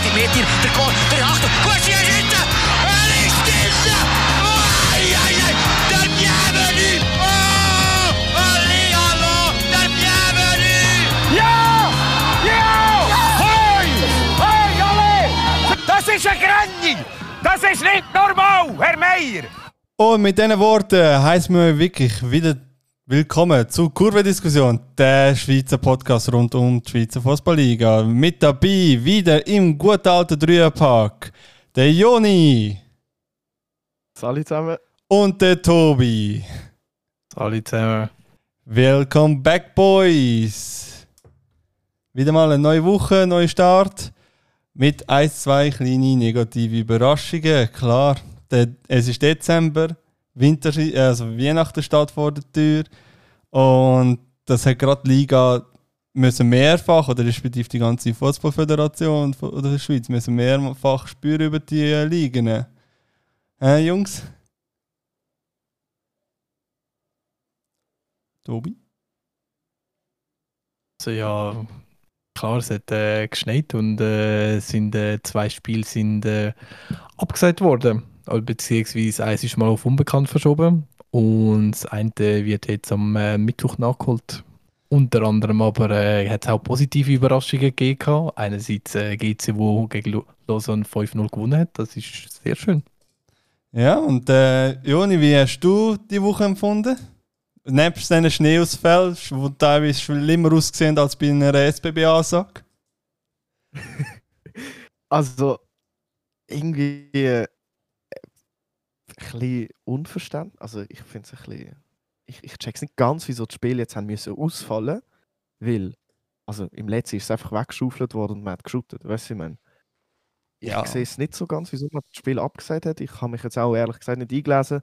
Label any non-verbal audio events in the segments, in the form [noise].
spielt in die Mitte. Der Goal, der Achtung, Gucci ist hinten! Er ist drin! Oh, ei, ei, ei! Der Bienvenu! Oh! Ali, hallo! Der Bienvenu! Ja! Ja! Hoi! Hoi, alle! Das ist eine Grande! Das ist nicht normal, Herr Meier! Und mit diesen Worten heißen wir wirklich wieder willkommen zur Kurve-Diskussion, der Schweizer Podcast rund um die Schweizer Fußballliga. Mit dabei wieder im guten alten Dreierpark der Joni Salut zusammen. und der Tobi. Salut zusammen. Welcome back, Boys! Wieder mal eine neue Woche, neuer Start. Mit ein, zwei kleine negative Überraschungen. Klar, es ist Dezember, Winter, also Weihnachten steht vor der Tür. Und das hat gerade die Liga müssen mehrfach, oder respektive die ganze Fußballföderation von der Schweiz, müssen mehrfach spüren über die äh, Ligen. Äh, Jungs? Tobi? Also ja, klar, es hat äh, geschneit und äh, sind, äh, zwei Spiele sind äh, abgesagt worden. Also, beziehungsweise eins ist mal auf unbekannt verschoben und das eine wird jetzt am äh, Mittwoch nachgeholt. Unter anderem aber äh, hat es auch positive Überraschungen gegeben. Einerseits äh, GC, wo gegen Lausanne 5-0 gewonnen hat. Das ist sehr schön. Ja, und äh, Joni, wie hast du die Woche empfunden? Nebst diesen Schneeausfällen, die teilweise schlimmer aussehen als bei einer SBB-Ansage? [laughs] Also, irgendwie äh, bisschen unverständlich. Also, ich finde es ein bisschen. Ich, ich check's nicht ganz, wieso die Spiele jetzt haben müssen ausfallen Weil, also im letzten ist es einfach weggeschaufelt worden und man hat geschootet. Weißt du, ich meine? Ja. Ich sehe es nicht so ganz, wieso man das Spiel abgesagt hat. Ich habe mich jetzt auch ehrlich gesagt nicht eingelesen.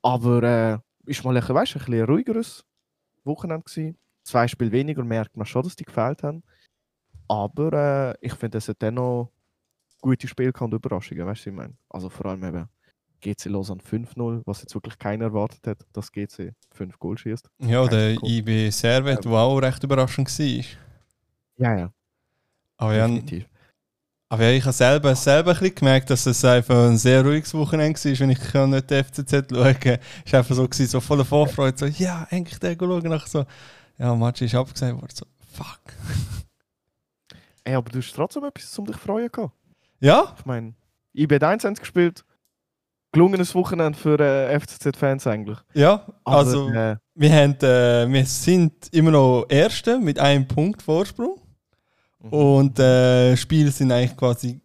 Aber äh, ist mal ein, bisschen, weißt, ein, bisschen ruhigeres Wochenende gewesen. Zwei Spiele weniger merkt man schon, dass die gefehlt haben. Aber äh, ich finde, es hat dennoch gute Spiele und Überraschungen, weißt du, ich meine? Also vor allem eben GC Lausanne 5-0, was jetzt wirklich keiner erwartet hat, dass GC 5 Goal schießt. Ja, der. IB Servet, der auch recht überraschend war. Ja, ja, Aber ja, definitiv. aber ja, ich habe selber, selber ein bisschen gemerkt, dass es einfach ein sehr ruhiges Wochenende war, wenn ich kann nicht die FCZ schauen konnte. Es war einfach so, gewesen, so voller Vorfreude, so, ja, endlich der schauen. Nachher so, ja, Match ist abgesagt worden, so, fuck. Ey, aber du hast trotzdem etwas um dich zu freuen gehabt. Ja, Ich meine, IB 1 haben sie gespielt. Gelungenes Wochenende für äh, FCZ-Fans eigentlich. ja, Aber, also... äh, Wir, haben, äh, wir sind immer noch Erste mit einem Punkt Vorsprung. mhm. Und äh, Spiele sind eigentlich quasi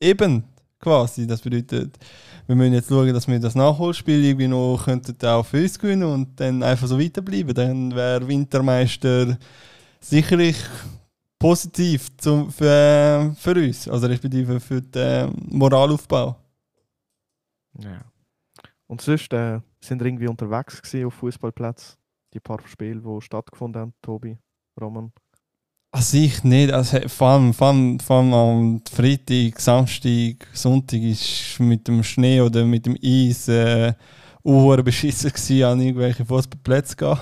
eben. Quasi. Das bedeutet, wir müssen jetzt schauen, dass wir das Nachholspiel irgendwie noch könnten auch für uns gewinnen und dann einfach so weiterbleiben. Dann wäre Wintermeister sicherlich positiv zum, für, äh, für uns, also respektive für den äh, Moralaufbau. Ja. Und sonst äh, sind wir irgendwie unterwegs gewesen auf Fußballplatz. Die paar Spiele, die stattgefunden haben, Tobi, Roman. Also ich nicht. Also vor, allem, vor, allem, vor allem am Freitag, Samstag, Sonntag ist mit dem Schnee oder mit dem Eis äh, beschissen gewesen, an irgendwelche Fußballplätze gehen.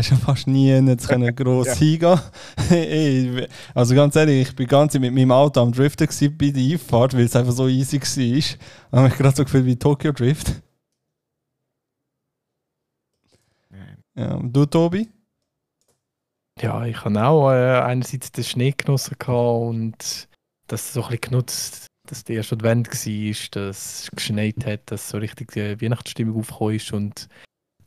Hast ja fast nie nicht können gross [laughs] Ja. hingehen. [laughs] Ey, also ganz ehrlich, ich bin ganz mit meinem Auto am Driften gewesen bei der Einfahrt, weil es einfach so easy war. Ich habe mich gerade so gefühlt wie Tokyo Drift. Ja, und du, Tobi? Ja, ich habe auch äh, einerseits den Schnee genossen gehabt und das so ein bisschen genutzt, dass der erste Advent war, dass es geschneit hat, dass so richtig die Weihnachtsstimmung aufgekommen ist und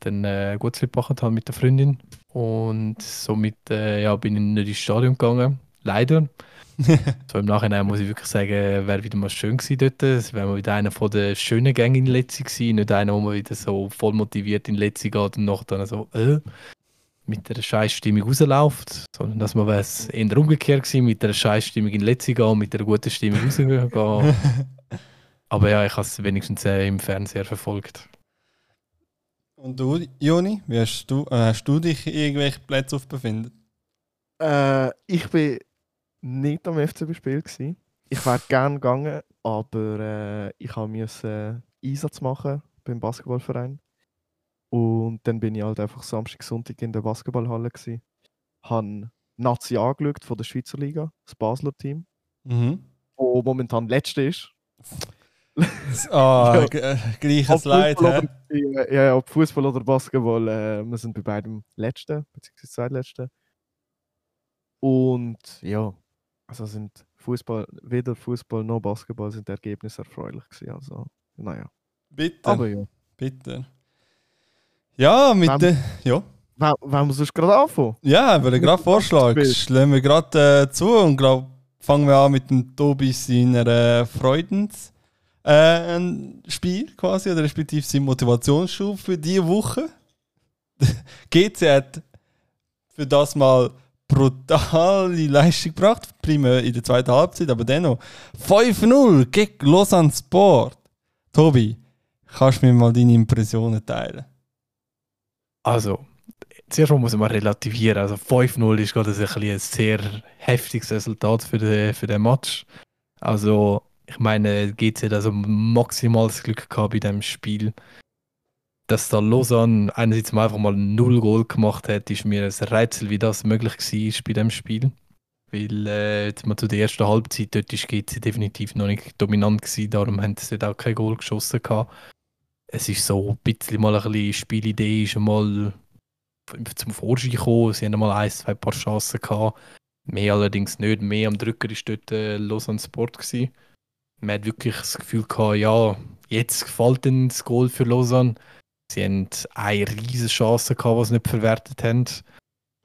dann äh, gut viel gebracht habe mit der Freundin. Und somit äh, ja, bin ich nicht ins Stadion gegangen. Leider. [laughs] so im Nachhinein muss ich wirklich sagen, wäre wieder mal schön gewesen dort. Es wäre mal wieder einer von den schönen Gängen in Letzi gewesen. Nicht einer, wo man wieder so voll motiviert in Letzi geht und nachher dann so, äh, mit der Scheißstimmung rausläuft, sondern dass man es eher umgekehrt gewesen, mit der Scheißstimmung in Letzi gehen und mit der guten Stimmung rausgehen. [laughs] Aber ja, ich habe es wenigstens äh, im Fernseher verfolgt. Und du, Joni, wie hast du, äh, hast du dich irgendwelche Plätze auf befindet? Äh, ich bin nicht am FCB-Spiel. Ich wäre gerne gegangen, aber äh, ich musste äh, Einsatz machen beim Basketballverein. Und dann bin ich halt einfach Samstag, Sonntag in der Basketballhalle. Gewesen. Habe Nazi angeschaut von der Schweizer Liga, das Basler Team. Mhm. wo momentan letzte ist. [laughs] Ah, Ja. äh, gleiches Leid, oder, ja, ob Fußball oder Basketball, äh, wir sind bei beidem letzten, beziehungsweise zweitletzten. Und ja, also sind Fußball, weder Fußball noch Basketball sind die Ergebnisse erfreulich gewesen. Also, naja. Bitte, Aber ja. bitte. Ja, mit der. Ja. Wollen wir sonst gerade anfangen? Ja, ich würde gerade vorschlagen. Schlagen wir gerade äh, zu und glaube, fangen wir an mit dem Tobi seiner äh, Freudens. Äh, ein Spiel quasi, oder respektive sein Motivationsschub für diese Woche. [laughs] GC hat für das mal brutale Leistung gebracht, primär in der zweiten Halbzeit, aber dennoch 5-0 gegen Lausanne Sport. Tobi, kannst du mir mal deine Impressionen teilen? Also, zuerst mal muss man relativieren. Also 5-0 ist gerade ein, ein sehr heftiges Resultat für den, für den Match. Also, ich meine, GC hat also maximales Glück gehabt bei dem Spiel. Dass da Lausanne einerseits mal einfach mal null Goal gemacht hat, ist mir ein Rätsel, wie das möglich war bei dem Spiel. Weil äh, mal zu der ersten Halbzeit, dort ist GC definitiv noch nicht dominant gewesen, darum haben sie dort auch kein Goal geschossen gehabt. Es ist so ein bisschen mal ein bisschen Spielidee ist einmal zum Vorschein gekommen. Sie haben mal ein, zwei paar Chancen gehabt. Mehr allerdings nicht. Mehr am Drücker war dort äh, Lausanne Sport. Gewesen. Man hat wirklich das Gefühl gehabt, ja, jetzt gefällt ihnen das Goal für Lausanne. Sie haben eine riesige Chance gehabt, die sie nicht verwertet haben.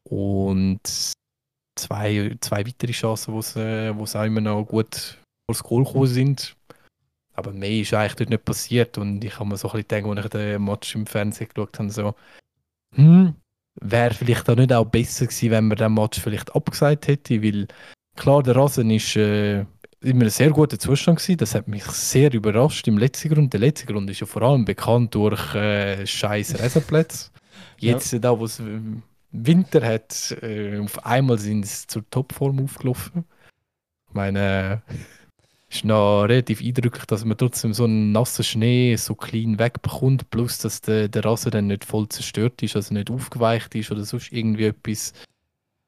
Und zwei, zwei weitere Chancen, wo sie, wo sie auch immer noch gut vor das Goal gekommen sind. Aber mehr ist eigentlich dort nicht passiert. Und ich habe mir so ein bisschen gedacht, als ich den Match im Fernsehen geschaut habe, so, hm, wäre vielleicht auch nicht auch besser gewesen, wenn man den Match vielleicht abgesagt hätte, weil klar, der Rasen ist äh, immer ein sehr guter Zustand gewesen. Das hat mich sehr überrascht im letzten Grund. Der letzte Grund ist ja vor allem bekannt durch äh, scheiß Rasenplätze. [laughs] Jetzt, da wo es äh, Winter hat, äh, auf einmal sind sie zur Topform aufgelaufen. Ich meine, äh, ist noch relativ eindrücklich, dass man trotzdem so einen nassen Schnee so clean wegbekommt, plus dass der, der Rasen dann nicht voll zerstört ist, also nicht aufgeweicht ist oder sonst irgendwie etwas.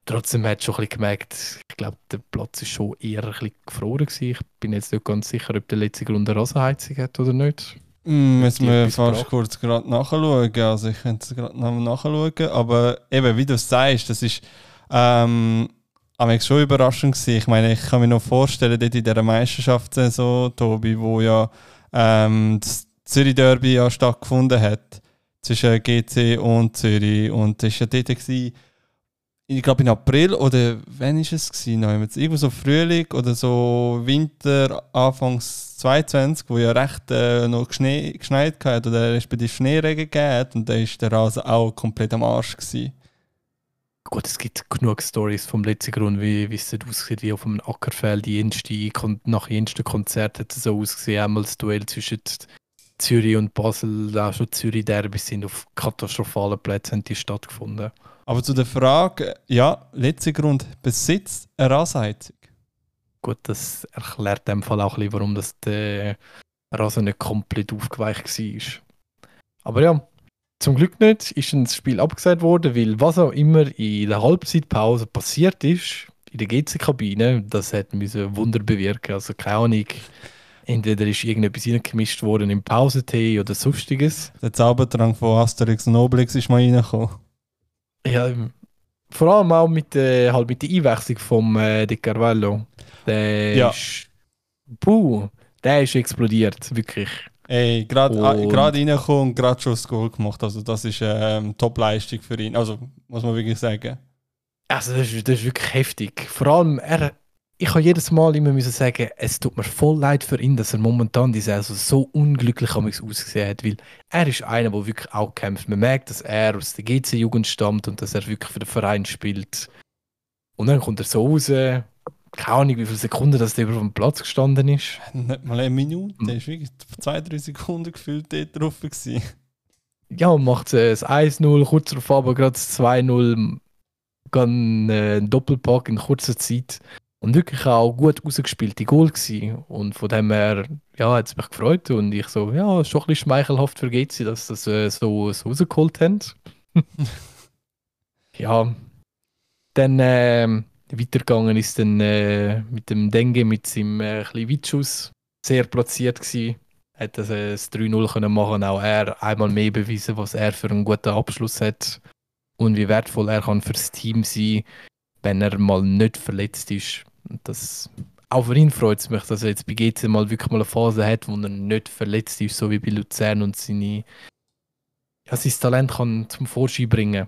Trotzdem hat schon ein bisschen gemerkt, ich glaube, der Platz ist schon eher ein bisschen gefroren gewesen. Ich bin jetzt nicht ganz sicher, ob der letzte Grund eine Rasenheizung hat oder nicht. Mm, Müssen wir fast kurz gerade nachschauen. Also ich könnte es gerade noch nachschauen. Aber eben, wie du es sagst, das ist ähm, schon überraschend gewesen. Ich meine, ich kann mir noch vorstellen, dort in dieser Meisterschaftssaison, Tobi, wo ja ähm, das Zürich Derby ja stattgefunden hat zwischen GC und Zürich. Und das war ja dort, gewesen, ich glaube in April oder wann war es? Gewesen? Irgendwo so Frühling oder so Winter, Anfangs 22, wo ja recht äh, noch Schnee, geschneit hat oder respektive Schneeregen gegeben hat und da war der Rasen auch komplett am Arsch. Gewesen. Gut, es gibt genug Stories vom letzten Grund, wie, wie es aussieht, wie auf einem Ackerfeld. Kon- nach dem ersten Konzert hat es so ausgesehen, einmal das Duell zwischen Zürich und Basel, auch schon Zürich Derby sind auf katastrophalen Plätzen die stattgefunden. Aber zu der Frage, ja, letzter Grund, besitzt eine Rasenheizung? Gut, das erklärt dem Fall auch ein bisschen, warum das der Rasen nicht komplett aufgeweicht war. Aber ja, zum Glück nicht ist ein Spiel abgesagt worden, weil was auch immer in der Halbzeitpause passiert ist, in der GC-Kabine, das hat müssen Wunder bewirken. Also keine Ahnung, entweder ist irgendetwas reingemischt worden im Pausentee oder sonstiges. Der Zaubertrank von Asterix und Obelix ist mal reingekommen. Ja, ähm, vor allem auch mit, äh, halt mit der Einwechslung vom äh, De Carvalho. Der Ja. ist. Puh, der ist explodiert, wirklich. Ey, gerade gerade reingekommen und gerade schon das Goal gemacht. Also das ist ähm, Top-Leistung für ihn. Also muss man wirklich sagen. Also, das ist, das ist wirklich heftig. Vor allem, er, ich habe jedes Mal immer müssen sagen, es tut mir voll leid für ihn, dass er momentan die Saison so unglücklich ausgesehen hat, weil er ist einer, der wirklich auch kämpft. Man merkt, dass er aus der GC-Jugend stammt und dass er wirklich für den Verein spielt. Und dann kommt er so raus, keine Ahnung, wie viele Sekunden dass der über dem Platz gestanden ist. Nicht mal eine Minute. Mhm. Der ist wirklich zwei, drei Sekunden gefühlt dort drauf. Gewesen. Ja, und macht äh, das 1-0, kurz darauf aber gerade das 2-0, kann äh, einen Doppelpack in kurzer Zeit. Und wirklich auch gut rausgespielte Goal gewesen. Und von dem her, ja, hat es mich gefreut. Und ich so, ja, schon ein bisschen schmeichelhaft für GC, dass sie das äh, so, so rausgeholt haben. [laughs] ja. Dann, ähm, Weitergegangen ist dann äh, mit dem Dengue, mit seinem äh, kleinen Weitschuss, sehr platziert gewesen. Hat das, äh, das 3-0 können machen, auch er einmal mehr bewiesen, was er für einen guten Abschluss hat und wie wertvoll er kann fürs Team sein, wenn er mal nicht verletzt ist. Und das, auch für ihn freut es mich, dass er jetzt bei GC mal wirklich mal eine Phase hat, wo er nicht verletzt ist, so wie bei Luzern und seine, ja, sein Talent kann zum Vorschein bringen.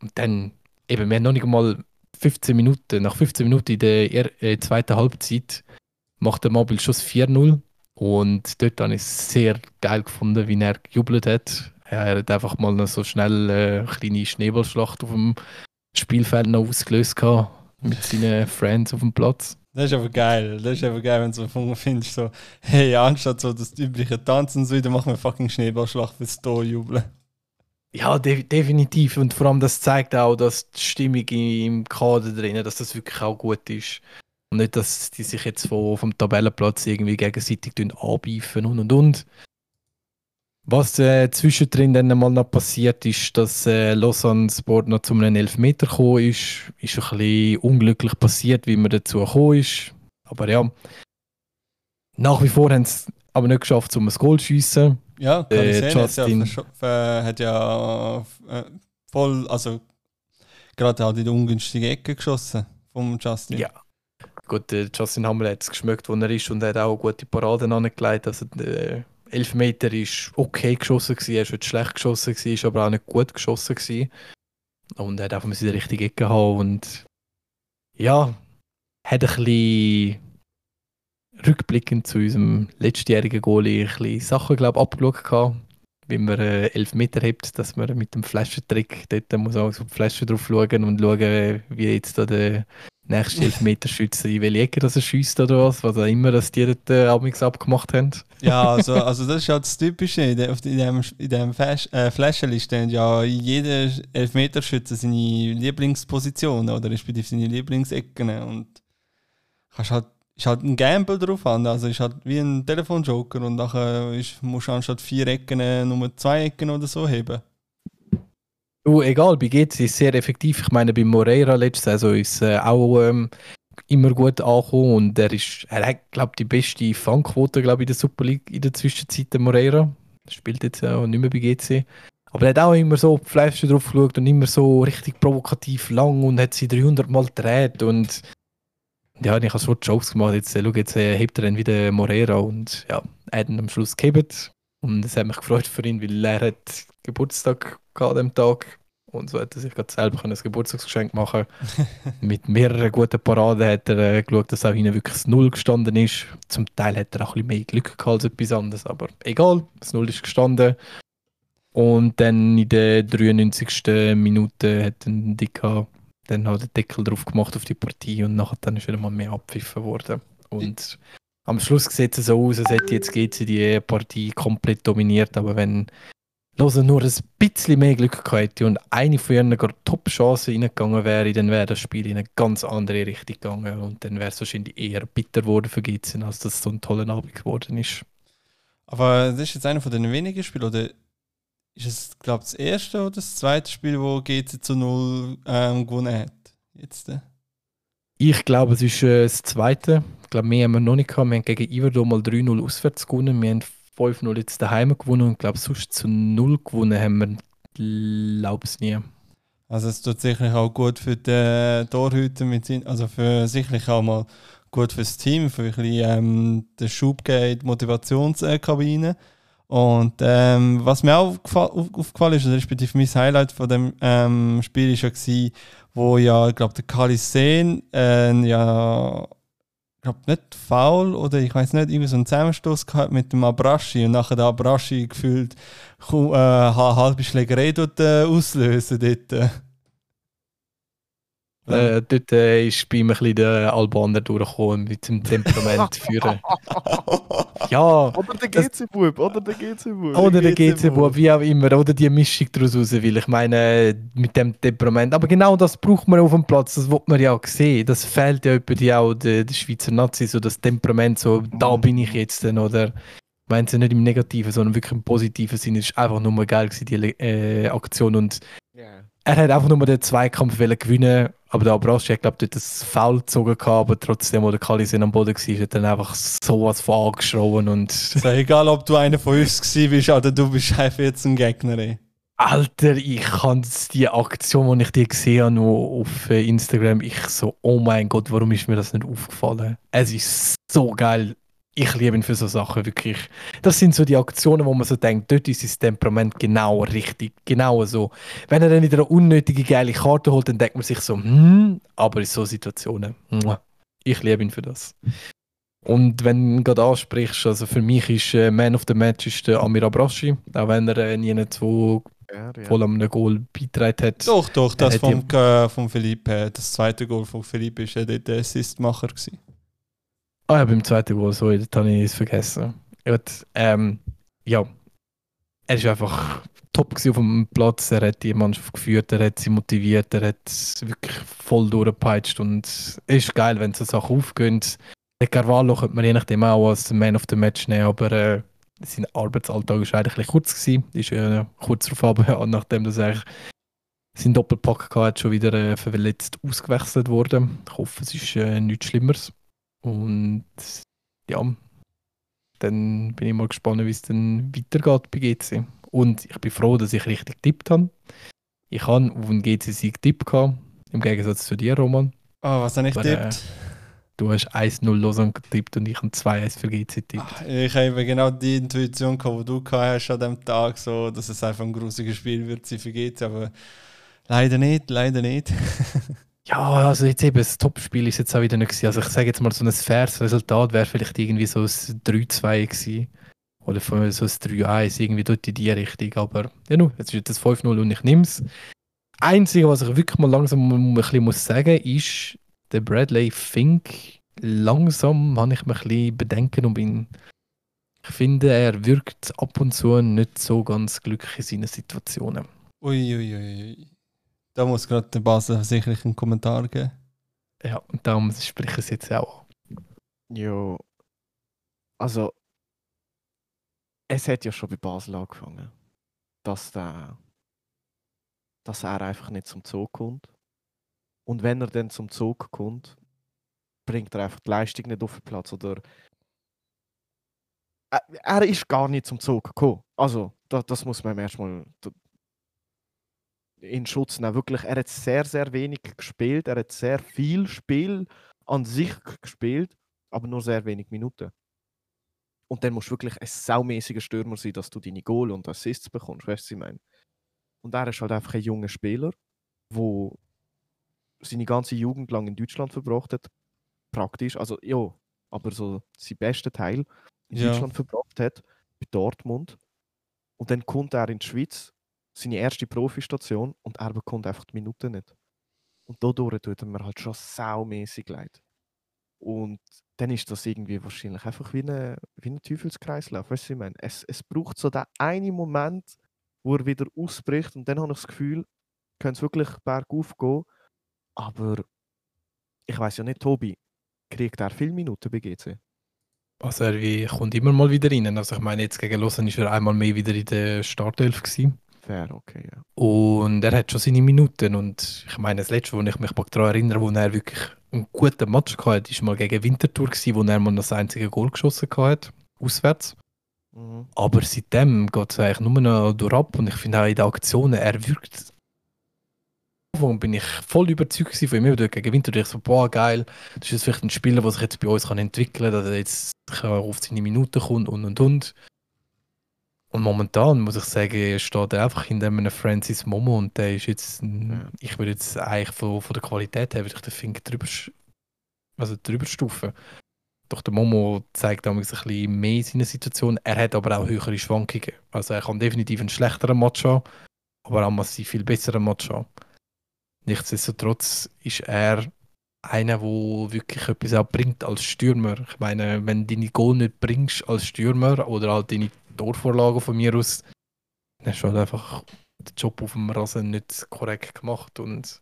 Und dann, eben, wir haben noch nicht mal 15 Minuten, nach 15 Minuten in der er äh, zweiten Halbzeit macht der Mobil Schuss 4-0 und dort habe ich es sehr geil gefunden, wie er gejubelt hat. Er hat einfach mal noch so schnell äh, eine kleine Schneeballschlacht auf dem Spielfeld noch ausgelöst gehabt, mit seinen Friends auf dem Platz. Das ist aber geil. Das ist aber geil, wenn du so findest, so, hey, anstatt so das übliche Tanzen so, dann machen wir fucking Schneeballschlacht fürs Tor jubeln. Ja, de definitiv. Und vor allem das zeigt auch, dass die Stimmung im Kader drin, dass das wirklich auch gut ist. Und nicht, dass die sich jetzt vom, vom Tabellenplatz irgendwie gegenseitig anbeifen und und und. Was äh, zwischendrin dann mal noch passiert ist, dass äh, Lausanne Sport noch zu einem Elfmeter gekommen ist. Ist ein bisschen unglücklich passiert, wie man dazu gekommen ist. Aber ja, nach wie vor haben sie aber nicht geschafft, um ein Goal zu schiessen. Ja, kann Äh, ich sehen. Ja, Justin- äh, hat ja äh, voll, also gerade halt in die ungünstige Ecke geschossen vom Justin. Ja. Gut, der Justin Hammer hat es geschmeckt, wo er ist und er hat auch gute Paraden angelegt. Also der Elfmeter ist okay geschossen gewesen, er ist nicht schlecht geschossen gewesen, ist aber auch nicht gut geschossen gewesen. Und er hat einfach die richtige Ecke haben und ja, hat ein bisschen rückblickend zu unserem letztjährigen Goalie ein bisschen Sachen, glaube ich, abgeschaut Wie man äh, Elfmeter hebt, dass man mit dem Flaschentrick dort muss auch so die Flasche drauf schauen und schauen, wie jetzt da der nächste Elfmeterschütze in welche Ecke das er schießt oder was, was auch immer, dass die dort äh, abgemacht haben. Ja, [laughs] also, also das ist halt das Typische. In dem, in dem, in dem Flash, äh, Fläschchen steht ja jeder Elfmeterschütze seine Lieblingsposition oder respektive seine Lieblingsecken. Und kannst halt, ist halt ein Gamble drauf an. Also ist halt wie ein Telefonjoker und nachher ist, musst du anstatt vier Ecken äh, nur zwei Ecken oder so heben. Du, egal, bei GC ist sehr effektiv. Ich meine, bei Moreira letzte Saison ist äh, auch ähm, immer gut angekommen und er ist, er hat, glaube die beste Fangquote, ich, in der Super League in der Zwischenzeit, der Moreira. Spielt jetzt auch nicht mehr bei GC. Aber er hat auch immer so auf die Flasche drauf geschaut und immer so richtig provokativ lang und hat sie 300 Mal gedreht und ja, ich habe so Jokes gemacht, jetzt, äh, schau, jetzt äh, hebt er dann wieder Moreira und ja, er hat ihn am Schluss gehebt und es hat mich gefreut für ihn, weil er hat Geburtstag an dem Tag und so hat er sich gerade selber ein Geburtstagsgeschenk machen [laughs] Mit mehreren guten Paraden hat er äh, geschaut, dass auch hinten wirklich das Null gestanden ist. Zum Teil hat er auch ein bisschen mehr Glück gehabt als etwas anderes, aber egal, das Null ist gestanden. Und dann in der 93. Minute hat dann Dika dann halt den Deckel drauf gemacht auf die Partie und nachher dann ist wieder mal mehr abpfiffen worden. Und am Schluss sieht es so aus, als hätte jetzt GC die Partie komplett dominiert, aber wenn Lausanne nur ein bisschen mehr Glück gehabt hätte und eine von ihren Top-Chancen reingegangen wäre, dann wäre das Spiel in eine ganz andere Richtung gegangen und dann wäre es wahrscheinlich eher bitter geworden für GC, als dass es so ein toller Abend geworden ist. Aber das ist jetzt einer von den wenigen Spielen, oder ist es, glaube ich, das erste oder das zweite Spiel, wo GC zu 0 ähm, gewonnen hat? Jetzt, äh. Ich glaube, es ist äh, das zweite. Ich glaube, mehr haben wir noch nicht gehabt. Wir haben gegen Iverdo mal 3-0 auswärts gewonnen. Wir haben 5-0 jetzt daheim gewonnen und ich glaube, sonst zu 0 gewonnen haben wir, glaube ich, nie. Also es tut sicherlich auch gut für die Torhüter, mit also für sicherlich auch mal gut fürs Team, für ein bisschen ähm, den Schub geben in die Motivationskabine. Und ähm, was mir auch aufgefa- auf, aufgefallen ist, respektive mein Highlight von dem ähm, Spiel ist ja wo ja, ich glaube, der Kali Sen äh, ja, ich glaube nicht faul oder ich weiß nicht, irgendwie so einen Zusammenstoß gehabt mit dem Abrashi und nachher der Abrashi gefühlt äh, halbe Schlägerei dort, äh, auslösen dort. Äh. Äh, dort äh, ist bei mir ein bisschen der Albaner durchgekommen mit dem Temperament führen. [laughs] ja, Oder der GC-Bub, oder der GC-Bub. oder der GC GC-Bub, wie auch immer, oder die Mischung daraus raus, weil ich meine, mit dem Temperament. Aber genau das braucht man auf dem Platz, das wird man ja auch sehen. Das fehlt ja über die auch der, der Schweizer Nazi, so das Temperament, so da bin ich jetzt dann, oder. Ich meine es nicht im Negativen, sondern wirklich im positiven Sinne. Es war einfach nur mal geil, gewesen, die äh, Aktion. Und Ja. er hat einfach nur den Zweikampf gewinnen Aber der Abraschi hat, glaube ich, dort das Foul gezogen, aber trotzdem, wo der Kalisin am Boden war, hat dann einfach sowas von angeschrien und Ist ja egal, ob du einer von uns bist oder du bist einfach jetzt ein Gegner. Ey. Alter, ich kann die Aktion, die ich die gesehen habe, auf äh, Instagram, ich so, oh mein Gott, warum ist mir das nicht aufgefallen? Es ist so geil. Ich liebe ihn für so Sachen, wirklich. Das sind so die Aktionen, wo man so denkt, dort ist sein Temperament genau richtig, genau so. Wenn er dann wieder eine unnötige geile Karte holt, dann denkt man sich so, hm, aber in so Situationen, ich liebe ihn für das. Und wenn du gerade ansprichst, also für mich ist äh, Man of the Match ist der Amir Abrashi, auch wenn er äh, nie zwei Ja, ja. voll an einem Goal beigetragen hat. Doch, doch, das vom, äh, vom Philippe, äh, das zweite Goal von Philippe ist ja dort der Assistmacher gewesen. Ah ja, beim zweiten Goal, sorry, das habe ich es vergessen. Gut, ähm, ja, er ist einfach top auf dem Platz, er hat die Mannschaft geführt, er hat sie motiviert, er hat wirklich voll durchgepeitscht und es ist geil, wenn so Sachen aufgehen. Den Carvalho könnte man je nachdem auch als Man of the Match nehmen, aber äh, sein Arbeitsalltag war eigentlich kurz gewesen, ist äh, kurz darauf aber [laughs] nachdem dass er seinen Doppelpack hatte, schon wieder äh, verletzt ausgewechselt worden. Ich hoffe, es ist äh, nichts Schlimmeres. Und ja, dann bin ich mal gespannt, wie es dann weitergeht bei GC. Und ich bin froh, dass ich richtig getippt habe. Ich habe auf einen GC-Sieg getippt, gehabt, im Gegensatz zu dir, Roman. Ah, was habe ich äh, getippt? Du hast 1-0 Lausanne getippt und ich habe 2-1 für GC getippt. Ah, Ich habe genau die Intuition gehabt, die du gehabt hast an dem Tag, so, dass es einfach ein grusiges Spiel wird, sie vergeht, aber leider nicht, leider nicht. [laughs] Ja, also jetzt eben, das Topspiel ist jetzt auch wieder nicht gewesen. Also ich sage jetzt mal, so ein faires Resultat wäre vielleicht irgendwie so ein 3-2 gewesen. Oder so ein 3-1, irgendwie dort in die Richtung. Aber ja, nu, jetzt ist das 5-0 und ich nehme es. Einzige, was ich wirklich mal langsam ein bisschen muss sagen, ist, der Bradley Fink, langsam habe ich mir ein bisschen Bedenken um ihn. Ich finde, er wirkt ab und zu nicht so ganz glücklich in seinen Situationen. Uiuiui. Ui, ui. Da muss gerade der Basel sicherlich einen Kommentar geben. Ja, und darum spreche ich es jetzt auch an. Ja. Also, es hat ja schon bei Basel angefangen, dass, der, dass er einfach nicht zum Zug kommt. Und wenn er dann zum Zug kommt, bringt er einfach die Leistung nicht auf den Platz. Oder er, er ist gar nicht zum Zug gekommen. Also, da, das muss man erstmal in Schutz nehmen. Wirklich, er hat sehr, sehr wenig gespielt. Er hat sehr viel Spiel an sich gespielt, aber nur sehr wenig Minuten. Und dann musst du wirklich ein saumäßiger Stürmer sein, dass du deine Goal und Assists bekommst, weißt du, was ich meine? Und er ist halt einfach ein junger Spieler, der seine ganze Jugend lang in Deutschland verbracht hat. Praktisch, also ja, aber so sein bester Teil in Ja. Deutschland verbracht hat, bei Dortmund. Und dann kommt er in die Schweiz, seine erste Profistation, und er bekommt einfach die Minuten nicht. Und dadurch tut er mir halt schon saumäßig leid. Und dann ist das irgendwie wahrscheinlich einfach wie, eine, wie ein Teufelskreislauf. Weißt du, ich meine? Es, es braucht so den einen Moment, wo er wieder ausbricht, und dann habe ich das Gefühl, könnte es wirklich bergauf gehen. Aber ich weiß ja nicht, Tobi, kriegt er viele Minuten bei GC? Also er wie- kommt immer mal wieder rein. Also ich meine, jetzt gegen Lausanne ist er einmal mehr wieder in der Startelf gewesen. Fair, okay, ja. Und er hat schon seine Minuten. Und ich meine, das letzte, wo ich mich daran erinnere, wo er wirklich einen guten Match hatte, war mal gegen Winterthur, gewesen, wo er mal das einzige Goal geschossen hat, auswärts. Mhm. Aber seitdem geht es eigentlich nur noch durchab. Und ich finde auch in den Aktionen, er wirkt. Anfang bin ich voll überzeugt von ihm. Dort Gegen Winterthur ich so, boah, geil. Das ist jetzt vielleicht ein Spieler, der sich jetzt bei uns kann entwickeln kann, dass er jetzt auf seine Minuten kommt und und und. Und momentan muss ich sagen, steht er einfach hinter einem Francis Momo und der ist jetzt, Ja. ich würde jetzt eigentlich von, von der Qualität her, würde ich den Fink drüber, also drüber stufen. Doch der Momo zeigt damals ein bisschen mehr in seiner Situation. Er hat aber auch höhere Schwankungen. Also er kann definitiv einen schlechteren Match haben, aber auch massiv viel besseren Match haben. Nichtsdestotrotz ist er einer, der wirklich etwas auch bringt als Stürmer. Ich meine, wenn du deine Goal nicht bringst als Stürmer oder halt deine Torvorlagen von mir aus, dann hast du halt einfach den Job auf dem Rasen nicht korrekt gemacht. Und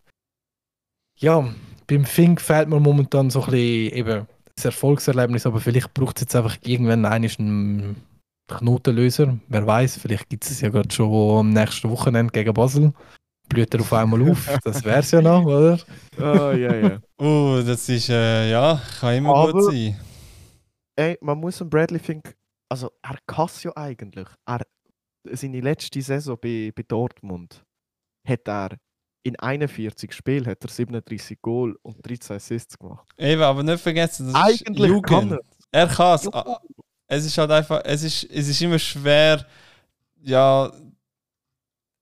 ja, beim Fink fehlt mir momentan so ein bisschen eben das Erfolgserlebnis, aber vielleicht braucht es jetzt einfach irgendwann einen Knotenlöser. Wer weiß, vielleicht gibt es es ja gerade schon am nächsten Wochenende gegen Basel. blüht er auf einmal auf. [laughs] Das wär's ja noch, oder? Ah, ja, ja. Uh, das ist, äh, ja, kann immer Aber- gut sein. Ey, man muss dem Bradley Fink, also er kann ja eigentlich. Er, seine letzte Saison bei, bei Dortmund hat er in 41 Spielen hat er 37 Goal und 13 Assists gemacht. Eben, aber nicht vergessen, das Eigentlich ist Jugend. kann er. Er kann es. Es ist halt einfach, es ist, es ist immer schwer, ja.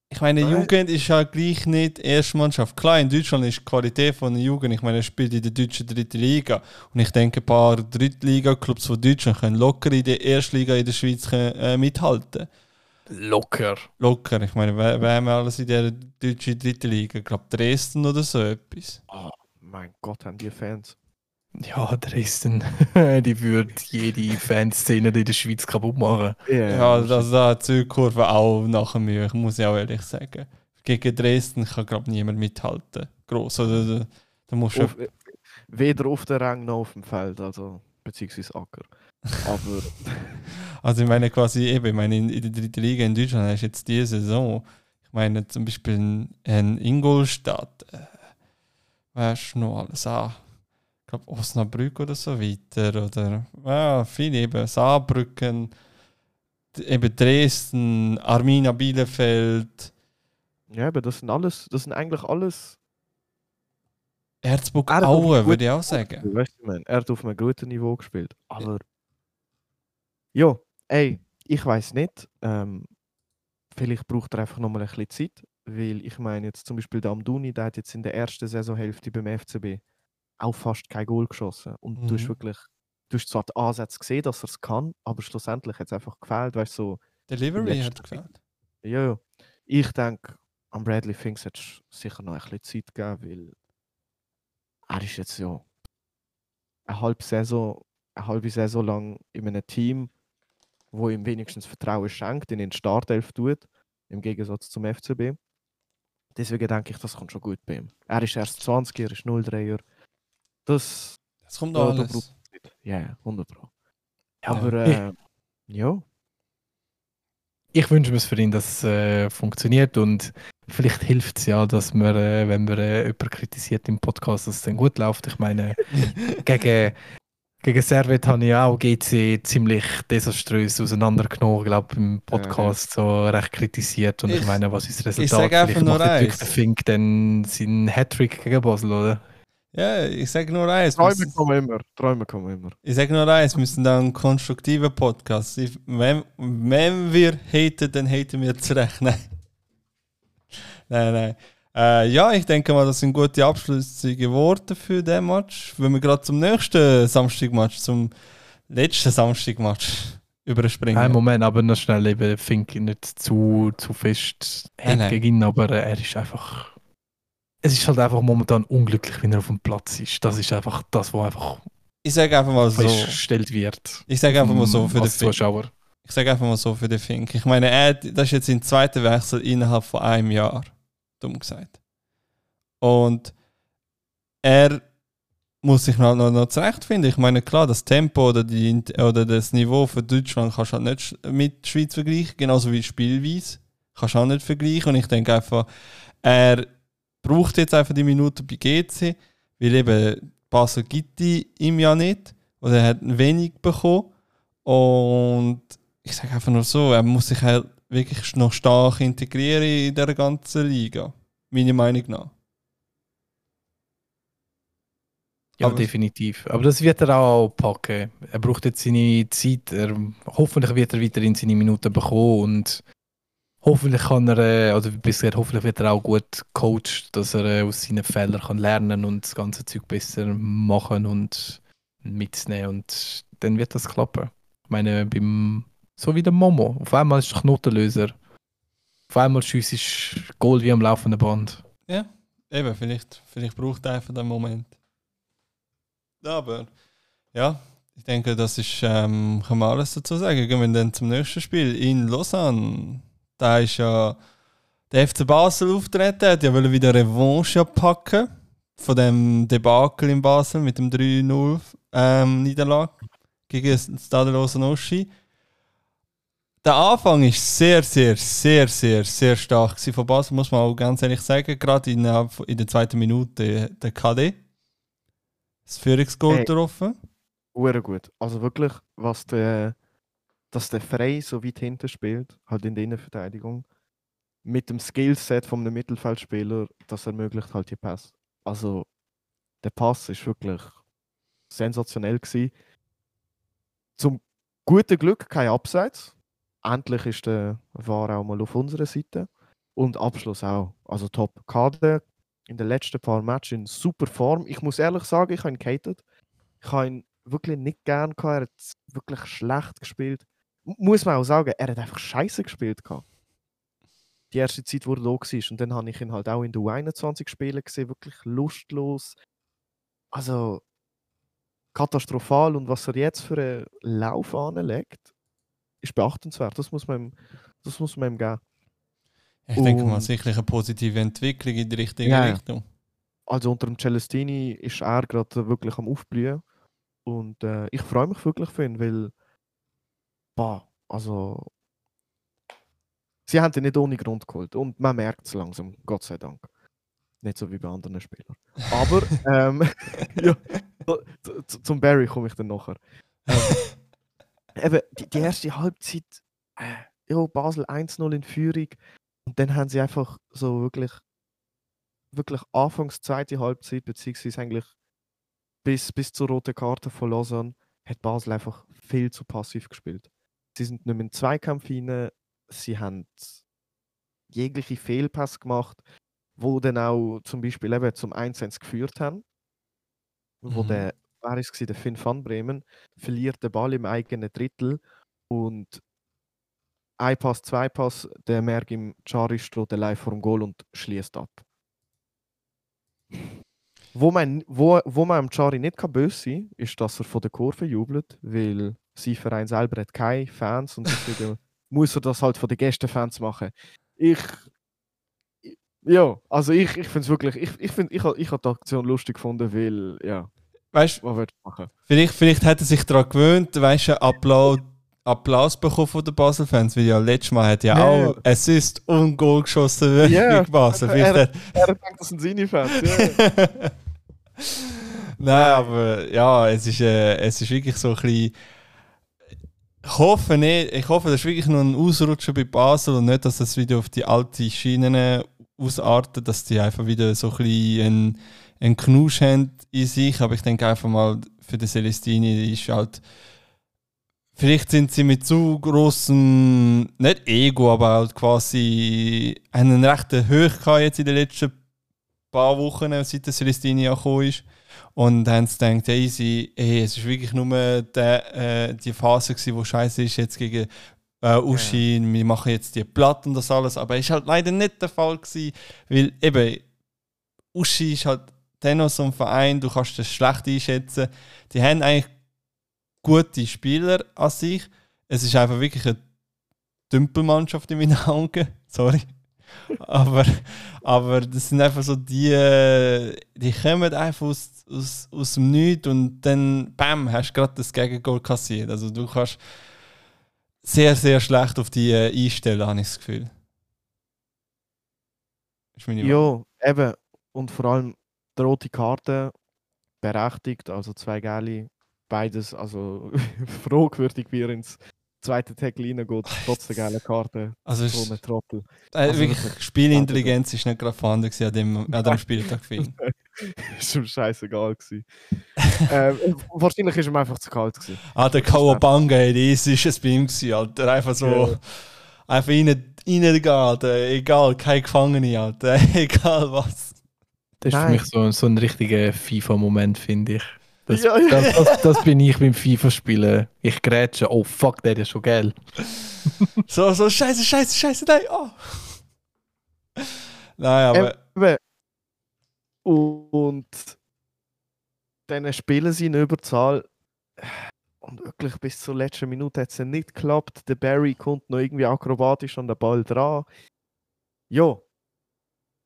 Ich meine, Nein. Jugend ist ja gleich nicht Erstmannschaft. Klar, in Deutschland ist die Qualität von der Jugend, ich meine, er spielt in der deutschen dritten Liga. Und ich denke, ein paar Drittliga-Clubs von Deutschland können locker in der Erstliga in der Schweiz äh, mithalten. Locker. Locker. Ich meine, wer, wer haben wir alles in der deutschen dritten Liga? Ich glaube, Dresden oder so etwas. Mein Gott, haben die Fans. Ja, Dresden, [laughs] die würde jede Fanszene in der Schweiz kaputt machen. Ja, also da hat die Südkurve auch nachher Mühe, muss ich auch ehrlich sagen. Gegen Dresden kann, glaube ich, niemand mithalten. Gross. Oder, da, da musst du auf, weder auf der Rang noch auf dem Feld, also beziehungsweise Acker. [laughs] Aber Also ich meine quasi eben, ich meine in, in der dritten Liga in Deutschland hast du jetzt diese Saison, ich meine zum Beispiel in, in Ingolstadt, äh, weißt du noch alles an? Ich glaube Osnabrück oder so weiter oder ja, viele eben, Saarbrücken, eben Dresden, Arminia Bielefeld, ja, aber das sind alles, das sind eigentlich alles. Erzburg Er Aue, würde ich auch sagen. Weißt du, man, er hat auf einem guten Niveau gespielt. Aber. Ja, ey, ich weiß nicht. Ähm, vielleicht braucht er einfach nochmal ein bisschen Zeit. Weil ich meine, jetzt zum Beispiel der Amduni, der hat jetzt in der ersten Saisonhälfte beim FCB auch fast kein Goal geschossen. Und du hast Mhm. wirklich. Du hast zwar die Ansätze gesehen, dass er es kann, aber schlussendlich hat es einfach gefehlt. Weißt du, so, Delivery hat gefällt. ja, ja. Ich denke, am Bradley Finks hat es sicher noch ein bisschen Zeit gegeben, weil er ist jetzt ja eine halbe Saison, eine halbe Saison lang in einem Team, wo ihm wenigstens Vertrauen schenkt, in die Startelf tut, im Gegensatz zum FCB. Deswegen denke ich, das kommt schon gut bei ihm. Er ist erst 20, er ist 03er. Das, Das kommt auch da alles. ja, yeah, 100 Pro. Ja. Aber, äh, ja. Ich wünsche mir es für ihn, dass es äh, funktioniert und vielleicht hilft es ja, dass wir, äh, wenn wir äh, jemanden kritisiert im Podcast, dass es dann gut läuft. Ich meine, [laughs] gegen, gegen Servet habe ich auch GC ziemlich desaströs auseinandergenommen, ich glaube im Podcast so recht kritisiert und ich, Ich- meine, was ist das Resultat? sag einfach Vielleicht nur eins. Fink dann seinen Hattrick gegen Basel, oder? Ja, ich sage nur eins. Träume kommen immer. Träume kommen immer. Ich sage nur eins, wir müssen da einen konstruktiven Podcast. Ich- Wenn, wenn wir haten, dann haten wir zurecht. [laughs] Nein. Nein, nein. Äh, ja, ich denke mal, das sind gute Abschlüsse geworden für den Match. Wenn wir gerade zum nächsten Samstagmatch, zum letzten Samstagmatch [laughs] überspringen. Nein, Moment, aber noch schnell eben Fink nicht zu, zu fest Nein, hat nein. gegen ihn, aber er ist einfach. Es ist halt einfach momentan unglücklich, wenn er auf dem Platz ist. Das ist einfach das, was einfach Ich sage einfach mal so. festgestellt wird. Ich sage einfach mal so für den als Fink. Zuschauer. Ich sage einfach mal so für den Fink. Ich meine, er, das ist jetzt sein zweiter Wechsel innerhalb von einem Jahr. Dumm gesagt. Und er muss sich halt noch, noch zurechtfinden. Ich meine, klar, das Tempo oder, die, oder das Niveau für Deutschland kannst du halt nicht mit der Schweiz vergleichen, genauso wie Spielweise. Kannst du auch nicht vergleichen. Und ich denke einfach, er braucht jetzt einfach die Minuten bei GC, weil eben Basel gibt die ihm ja nicht. Oder er hat wenig bekommen. Und ich sage einfach nur so, er muss sich halt wirklich noch stark integrieren in der ganzen Liga. Meiner Meinung nach. Ja, Aber- definitiv. Aber das wird er auch packen. Er braucht jetzt seine Zeit. Er, hoffentlich wird er weiterhin seine Minuten bekommen und hoffentlich kann er, äh, oder bisher hoffentlich wird er auch gut coacht, dass er äh, aus seinen Fehlern kann lernen und das ganze Zeug besser machen und mitnehmen und dann wird das klappen. Ich meine, beim, so wie der Momo. Auf einmal ist er Knotenlöser. Auf einmal schießt ist Goal wie am laufenden Band. Eben, vielleicht, vielleicht braucht er einfach den Moment. Aber ja, ich denke, das ist, ähm, kann man alles dazu sagen. Gehen wir dann zum nächsten Spiel in Lausanne. Da ist ja der FC Basel auftreten, hat ja wollte wieder Revanche packen von dem Debakel in Basel mit dem 3-0 ähm, Niederlage gegen Stade Lausanne-Oschi. der Anfang ist sehr, sehr, sehr, sehr, sehr stark von Basel, muss man auch ganz ehrlich sagen. Gerade in, in der zweiten Minute der KD. Das Führungsgoal Hey. getroffen. Hure gut. Also wirklich, was der, dass der Frey so weit hinten spielt, halt in der Innenverteidigung, mit dem Skillset von einem Mittelfeldspieler, das ermöglicht halt die Pass. Also der Pass ist wirklich sensationell gewesen. Zum guten Glück kein Abseits. Endlich ist der war auch mal auf unserer Seite. Und Abschluss auch. Also top. Kader in den letzten paar Matches in super Form. Ich muss ehrlich sagen, ich habe ihn gehatet. Ich habe ihn wirklich nicht gern gehabt. Er hat wirklich schlecht gespielt. Muss man auch sagen, er hat einfach scheiße gespielt. Gehabt. Die erste Zeit, wo er da war. Und dann habe ich ihn halt auch in der U21 spielen gesehen. Wirklich lustlos. Also katastrophal. Und was er jetzt für einen Lauf anlegt, ist beachtenswert. Das muss man ihm, das muss man ihm geben. Ich denke mal, Und- sicherlich eine positive Entwicklung in die richtige ja. Richtung. Also unter dem Celestini ist er gerade wirklich am Aufblühen. Und äh, ich freue mich wirklich für ihn, weil. Bah, also. Sie haben ihn nicht ohne Grund geholt. Und man merkt es langsam, Gott sei Dank. Nicht so wie bei anderen Spielern. Aber, [laughs] ähm, [laughs] ja, zu- zu- zum Barry komme ich dann nachher. Ähm, [laughs] eben, die, die erste Halbzeit, äh, ja, Basel 1-0 in Führung. Und dann haben sie einfach so wirklich wirklich anfangs zweite Halbzeit, beziehungsweise eigentlich bis, bis zur roten Karte von Lausanne, hat Basel einfach viel zu passiv gespielt. Sie sind nicht mehr in den Zweikampf rein, sie haben jegliche Fehlpass gemacht, wo dann auch zum Beispiel eben zum 1-1 geführt haben. Wo Mhm. der, wer ist der Finn van Bremen, verliert den Ball im eigenen Drittel und ein Pass, zwei Pass, der Merk im Chari steht allein vor dem Goal und schließt ab. Wo man, wo, wo man am Chari nicht kann böse sein ist, dass er von der Kurve jubelt, weil sein Verein selber hat keine Fans und deswegen [laughs] muss er das halt von den Gästefans machen. Ich. Ja, also ich, ich finde es wirklich, ich, ich finde, ich, ich habe die Aktion lustig gefunden, weil, ja, Weißt du, was wird machen? vielleicht, vielleicht hat er sich daran gewöhnt, weißt du, Applaus, Applaus bekommen von den Basel-Fans, weil ja letztes Mal hat ja Ja. auch Assist und Goal geschossen Ja. gegen Basel. Er- hat, Er denkt, das sind seine Fans. Ja. [laughs] Nein, aber ja, es ist, äh, es ist wirklich so ein bisschen. Ich hoffe nicht, ich hoffe, das ist wirklich nur ein Ausrutscher bei Basel und nicht, dass das wieder auf die alte Schiene ausartet, dass die einfach wieder so ein bisschen einen, Knusch haben in sich. Aber ich denke einfach mal, für den Celestini ist halt. Vielleicht sind sie mit zu großem, nicht Ego, aber halt quasi einen rechten Höch jetzt in den letzten paar Wochen, seit der Celestini ja gekommen ist. Und haben sie gedacht, hey, sie, hey, es ist wirklich nur der, äh, die Phase, gewesen, wo scheiße ist, jetzt gegen äh, Uschi, wir machen jetzt die Platten und das alles. Aber es war halt leider nicht der Fall, gewesen, weil eben Uschi ist halt dennoch so ein Verein, du kannst das schlecht einschätzen. Die haben eigentlich gute Spieler an sich. Es ist einfach wirklich eine Dümpelmannschaft in meinen [laughs] Augen. Sorry. aber, aber das sind einfach so die, äh, die kommen einfach aus, aus, aus dem Nichts und dann, bam, hast du gerade das Gegengol kassiert. Also du kannst sehr, sehr schlecht auf die äh, einstellen, habe ich das Gefühl. Ist meine Meinung. Ja, eben. Und vor allem die rote Karte berechtigt, also zwei Gelli, beides, also [laughs] fragwürdig, wie er ins zweite Tackle reingeht, trotz der gelben Karte, Also so ein Trottel. äh, also wirklich, Spielintelligenz ist nicht gerade vorhanden an dem, an dem Spieltag. [laughs] [laughs] ist ihm scheißegal gewesen. [laughs] ähm, wahrscheinlich ist ihm einfach zu kalt gewesen. Ah, der Kawabanga, ey, das ist es bei ihm gewesen, Alter. Einfach so, Ja. einfach rein, reingehen, Alter. Egal, kein Gefangene, Alter. [laughs] Egal was. Das ist für Nein. mich so, so ein richtiger FIFA-Moment, finde ich. Das, Ja, ja. Das, das, das bin ich beim FIFA-Spielen. Ich grätsche, oh fuck, der ist schon geil. So, so, scheiße, scheiße, scheiße, nein, oh. Nein, aber, Eben. Und dann spielen sie in Überzahl. Und wirklich bis zur letzten Minute hat es nicht geklappt. Der Barry kommt noch irgendwie akrobatisch an den Ball dran. Ja.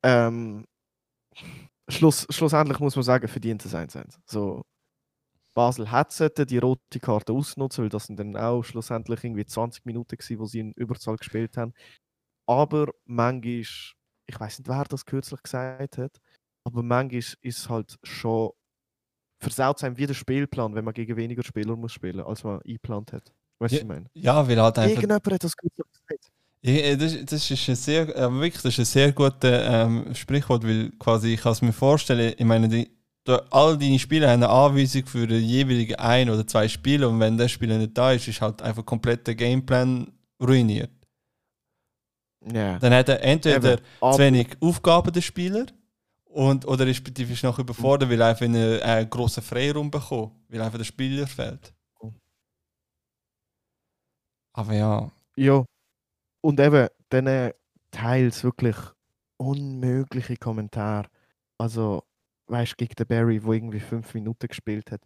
Ähm, Schluss, schlussendlich muss man sagen, verdient es 1-1. So, Basel sollten die rote Karte ausnutzen, weil das sind dann auch schlussendlich irgendwie 20 Minuten gewesen, wo sie in Überzahl gespielt haben. Aber manchmal, ich weiß nicht, wer das kürzlich gesagt hat, aber manchmal ist es halt schon versaut einem wie der Spielplan, wenn man gegen weniger Spieler muss spielen, als man eingeplant hat. Weißt du, was ich meine? Ja, weil halt einfach. Irgendjemand hat das kürzlich gesagt. Ja, das, das ist ein sehr, äh, wirklich, das ist ein sehr gutes ähm, Sprichwort, weil quasi ich kann es mir vorstellen, ich meine, die, all deine Spieler haben eine Anweisung für den jeweiligen ein oder zwei Spiele und wenn der Spieler nicht da ist, ist halt einfach komplett der Gameplan ruiniert. Ja. Dann hat er entweder Eben, zu wenig Aufgaben der Spieler und, oder respektive ist noch überfordert, weil er einfach einen, einen grossen Freiraum bekommt, weil einfach der Spieler fehlt. Aber ja, Ja. Und eben, dann äh, teils wirklich unmögliche Kommentare. Also, weißt du, gegen den Barry, der irgendwie fünf Minuten gespielt hat.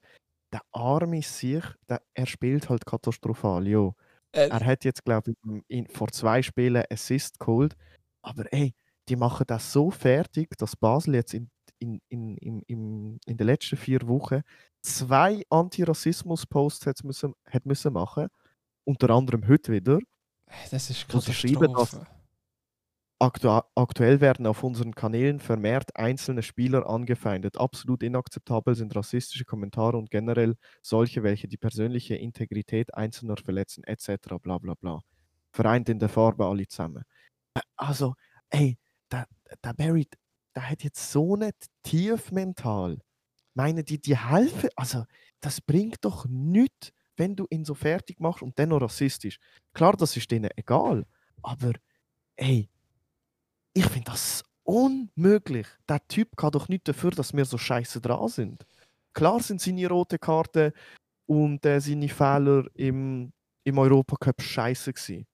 Der arme sich, der, er spielt halt katastrophal, ja. äh, Er hat jetzt, glaube ich, in, vor zwei Spielen Assist geholt. Aber ey, die machen das so fertig, dass Basel jetzt in, in, in, in, in, in den letzten vier Wochen zwei Antirassismus-Posts hat müssen, hat müssen machen. Unter anderem heute wieder. das ist schreiben, dass- Katastrophe. Aktu aktuell werden auf unseren Kanälen vermehrt einzelne Spieler angefeindet. Absolut inakzeptabel sind rassistische Kommentare und generell solche, welche die persönliche Integrität Einzelner verletzen, etc. bla bla bla. Vereint in der Farbe alle zusammen. Ä- Also, ey, der, der Barry, der hat jetzt so nicht tief mental. Meine, die, die helfen, also, das bringt doch nichts, wenn du ihn so fertig machst und dann noch rassistisch. Klar, das ist denen egal, aber ey, ich finde das unmöglich. Der Typ kann doch nicht dafür, dass wir so scheiße dran sind. Klar sind seine rote Karte und äh, seine Fehler im, im Europacup scheiße gewesen.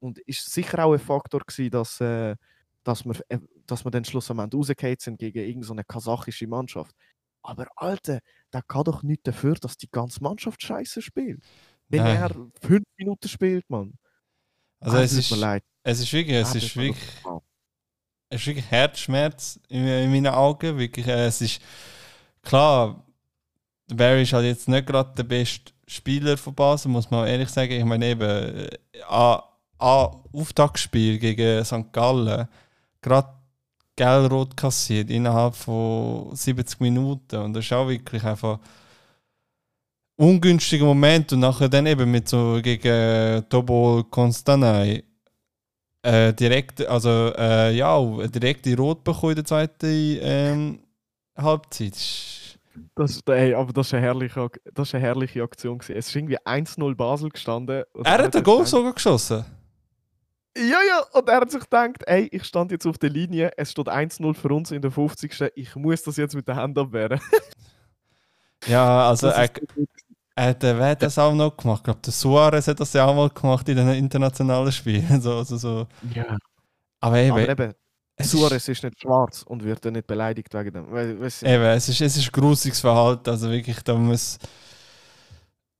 Und ist sicher auch ein Faktor gewesen, dass, äh, dass, wir, äh, dass wir dann schlussendlich rausgefallen sind gegen irgendeine kasachische Mannschaft. Aber Alter, der kann doch nicht dafür, dass die ganze Mannschaft scheiße spielt. Wenn Nein. er fünf Minuten spielt, Mann. Also Ah, es tut ist, mir leid. es ist wirklich, es Ah, ist wirklich, es ist wirklich Herzschmerz in, in meinen Augen. Wirklich, äh, es ist klar, der Barry ist halt jetzt nicht gerade der beste Spieler von Basel, muss man ehrlich sagen. Ich meine eben, äh, an, an Auftaktspiel gegen St. Gallen, gerade gelb-rot kassiert innerhalb von 70 Minuten. Und das ist auch wirklich einfach ungünstiger Moment. Und nachher dann eben mit so gegen Tobol Konstanay äh, direkt, also äh, ja, direkt die Rot bekommen in der zweiten ähm, Halbzeit. Das, ey, aber das war eine herrliche, Ak- das ist eine herrliche Aktion. Gewesen. Es ist irgendwie 1-0 Basel gestanden. Er hat den Goal sogar geschossen. Ja, ja, und er hat sich gedacht, ey, ich stand jetzt auf der Linie, es steht 1-0 für uns in der 50. Ich muss das jetzt mit der Hand abwehren. [laughs] Ja, also er, äh, wer hat das auch noch gemacht? Ich glaube, der Suarez hat das ja auch mal gemacht in den internationalen Spielen. [laughs] So, also so. ja. Aber eben, Aber eben, es Suarez ist nicht schwarz und wird dann nicht beleidigt wegen dem. We weißt du? eben, es ist, es ist grusiges Verhalten. Also wirklich, da muss.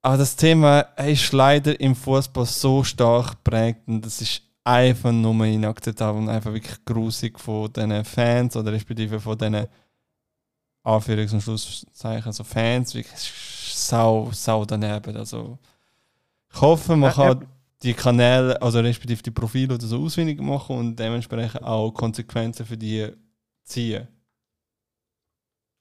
Aber das Thema ist leider im Fußball so stark geprägt und das ist einfach nur inakzeptabel und einfach wirklich grusig von diesen Fans oder respektive von diesen Anführungs- und Schlusszeichen, also Fans, wirklich sau, sau daneben. Also ich hoffe, man kann die Kanäle, also respektive die Profile oder so ausfindig machen und dementsprechend auch Konsequenzen für die ziehen.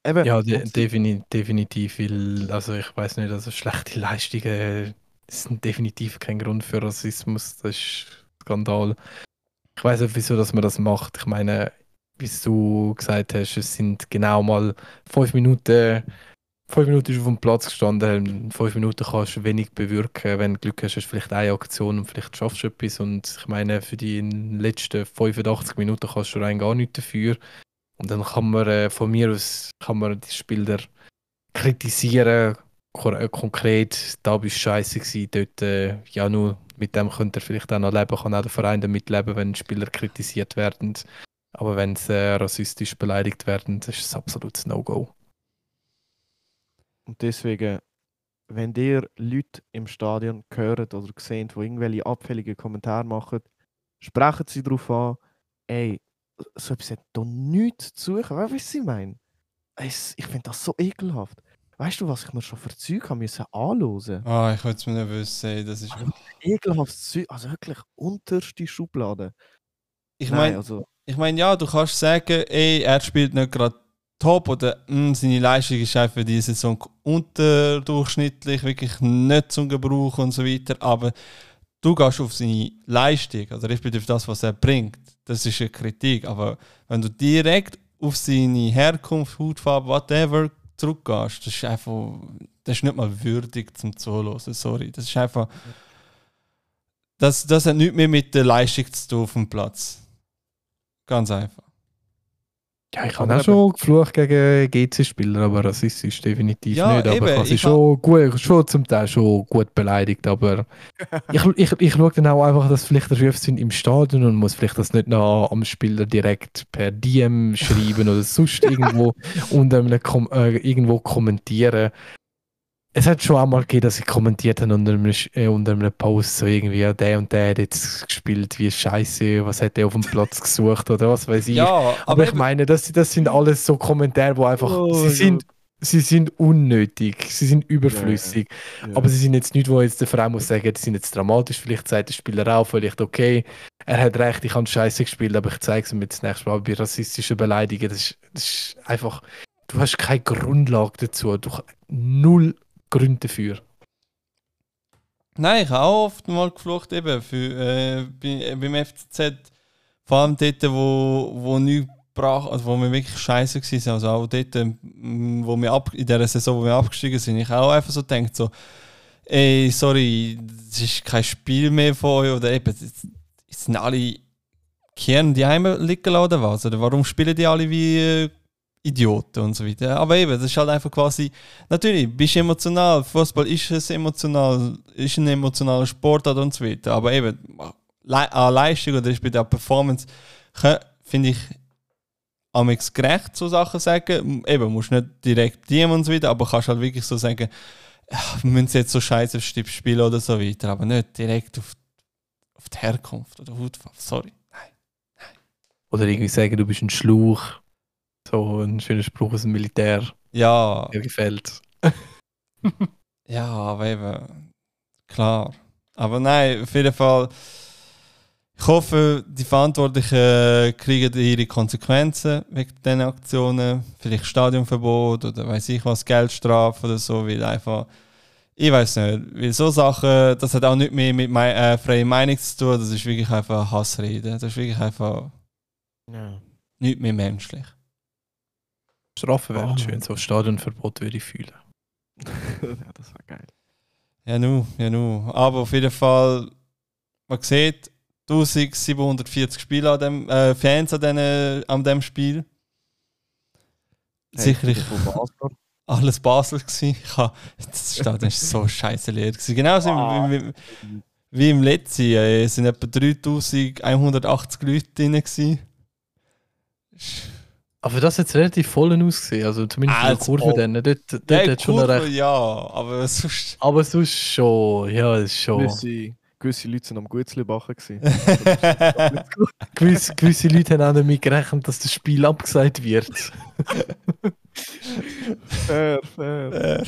Eben, Ja, de defini definitiv, weil, also ich weiß nicht, also schlechte Leistungen sind definitiv kein Grund für Rassismus, das ist Skandal. Ich weiß nicht, wieso dass man das macht. Ich meine, wie du gesagt hast, es sind genau mal fünf Minuten, fünf Minuten ist auf dem Platz gestanden, in fünf Minuten kannst du wenig bewirken, wenn du Glück hast, hast du vielleicht eine Aktion und vielleicht schaffst du etwas und ich meine, für die letzten 85 Minuten kannst du rein gar nichts dafür. Und dann kann man äh, von mir aus kann man die Spieler kritisieren, äh, konkret, da bist du scheiße gewesen, dort, äh, ja nur mit dem könnte er vielleicht auch noch leben, kann auch der Verein damit leben, wenn Spieler kritisiert werden. Aber wenn sie äh, rassistisch beleidigt werden, das ist ein absolutes No-Go. Und deswegen, wenn ihr Leute im Stadion hört oder sehen, die irgendwelche abfälligen Kommentare machen, sprechen sie darauf an, ey, so etwas hat da nichts zu suchen. Weißt du, was ich meine? Ich finde das so ekelhaft. Weißt du, was ich mir schon für Zeug haben müssen anhören? Ah, ich will es mir nicht wissen. Das ist, Ekelhaftes Zeug, also wirklich unterste Schublade. ich meine, also, ich mein, ja, du kannst sagen, ey, er spielt nicht gerade top oder mm, seine Leistung ist einfach diese Saison unterdurchschnittlich, wirklich nicht zum Gebrauch und so weiter. Aber du gehst auf seine Leistung, also respektive auf das, was er bringt. Das ist eine Kritik. Aber wenn du direkt auf seine Herkunft, Hautfarbe, whatever zurückgehst, das ist einfach, das ist nicht mal würdig zum Zuhören. Sorry. Das ist einfach, das, das hat nichts mehr mit der Leistung zu tun auf dem Platz. Ganz einfach. Ja, ich habe auch schon geflucht gegen GC-Spieler, aber rassistisch definitiv Ja, nicht. Aber eben, ich habe sie schon, gut, schon zum Teil schon gut beleidigt. Aber [laughs] ich, ich, ich schaue dann auch einfach, dass vielleicht Rufe sind im Stadion und muss vielleicht das nicht noch am Spieler direkt per DM schreiben oder sonst [laughs] irgendwo unter einem Kom äh, irgendwo kommentieren. Es hat schon einmal gegeben, dass ich kommentiert habe unter einem, äh, unter einem Post, so irgendwie, der und der hat jetzt gespielt, wie scheiße, was hat der auf dem Platz gesucht oder was weiß ich. Ja, Aber ich eben- meine, das, das sind alles so Kommentare, wo einfach, Oh sie, sind, sie sind unnötig, sie sind überflüssig. ja. Aber sie sind jetzt nicht, wo jetzt der Verein muss sagen, die sind jetzt dramatisch, vielleicht sagt der Spieler auch, vielleicht okay, er hat recht, ich habe scheiße gespielt, aber ich zeige es ihm jetzt das nächste Mal bei rassistischen Beleidigungen. Das ist, das ist einfach, du hast keine Grundlage dazu, du hast null Gründe dafür. Nein, ich habe auch oft mal geflucht, eben für, äh, äh, beim FCZ. Vor allem dort, wo, wo brach, also wo wir wirklich scheiße waren. Also auch dort, ähm, wo wir ab, in der Saison, wo wir abgestiegen sind. Ich auch einfach so gedacht, so, ey, sorry, das ist kein Spiel mehr von euch. Oder eben, jetzt sind alle Kern die Heime liegen lassen was? Warum spielen die alle wie äh, Idioten und so weiter? Aber eben, das ist halt einfach quasi Natürlich, bist emotional. Fußball ist es emotional, ist ein emotionaler Sportart und so weiter. Aber eben, an Leistung oder bei der Performance finde ich amix gerecht so Sachen sagen. Eben, musst nicht direkt dienen und so weiter, aber kannst halt wirklich so sagen, wir müssen jetzt so scheiße spielen oder so weiter, aber nicht direkt auf, auf die Herkunft oder Hautfarbe. Sorry. Nein. Oder irgendwie sagen, du bist ein Schluch. So ein schöner Spruch aus dem Militär. Ja, Mir gefällt. [laughs] Ja, aber eben, klar. Aber nein, auf jeden Fall. Ich hoffe, die Verantwortlichen kriegen ihre Konsequenzen wegen diesen Aktionen. Vielleicht Stadionverbot oder weiß ich was, Geldstrafe oder so, weil einfach. Ich weiß nicht, weil so Sachen, das hat auch nicht mehr mit mei äh, freier Meinung zu tun, das ist wirklich einfach Hassrede. Das ist wirklich einfach ja. nicht mehr menschlich. Strafen wären Ah. schön, so Stadionverbot würde ich fühlen. [laughs] ja, das war geil. Ja, nu, ja, nu. Aber auf jeden Fall, man sieht 1740 Spieler an dem, äh, Fans an, den, an dem Spiel. Sicherlich Von Basler. [laughs] alles Basel gsi. [laughs] Ich das Stadion ist so scheiße leer gsi. Genauso Ah. wie, wie, wie im letzten Jahr. Es sind etwa 3180 Leute drin gsi. Aber das hat relativ voll ausgesehen, also zumindest Ah, in der Kurve dann. Dort, dort Ja, hat schon Kurve, recht. ja, aber [laughs] sonst. Aber sonst schon, ja, es ist schon. Gewisse, gewisse Leute sind am Gutzli-Bachen. gewesen. [laughs] Gewisse, gewisse Leute haben auch damit gerechnet, dass das Spiel abgesagt wird. fair, fair. Äh,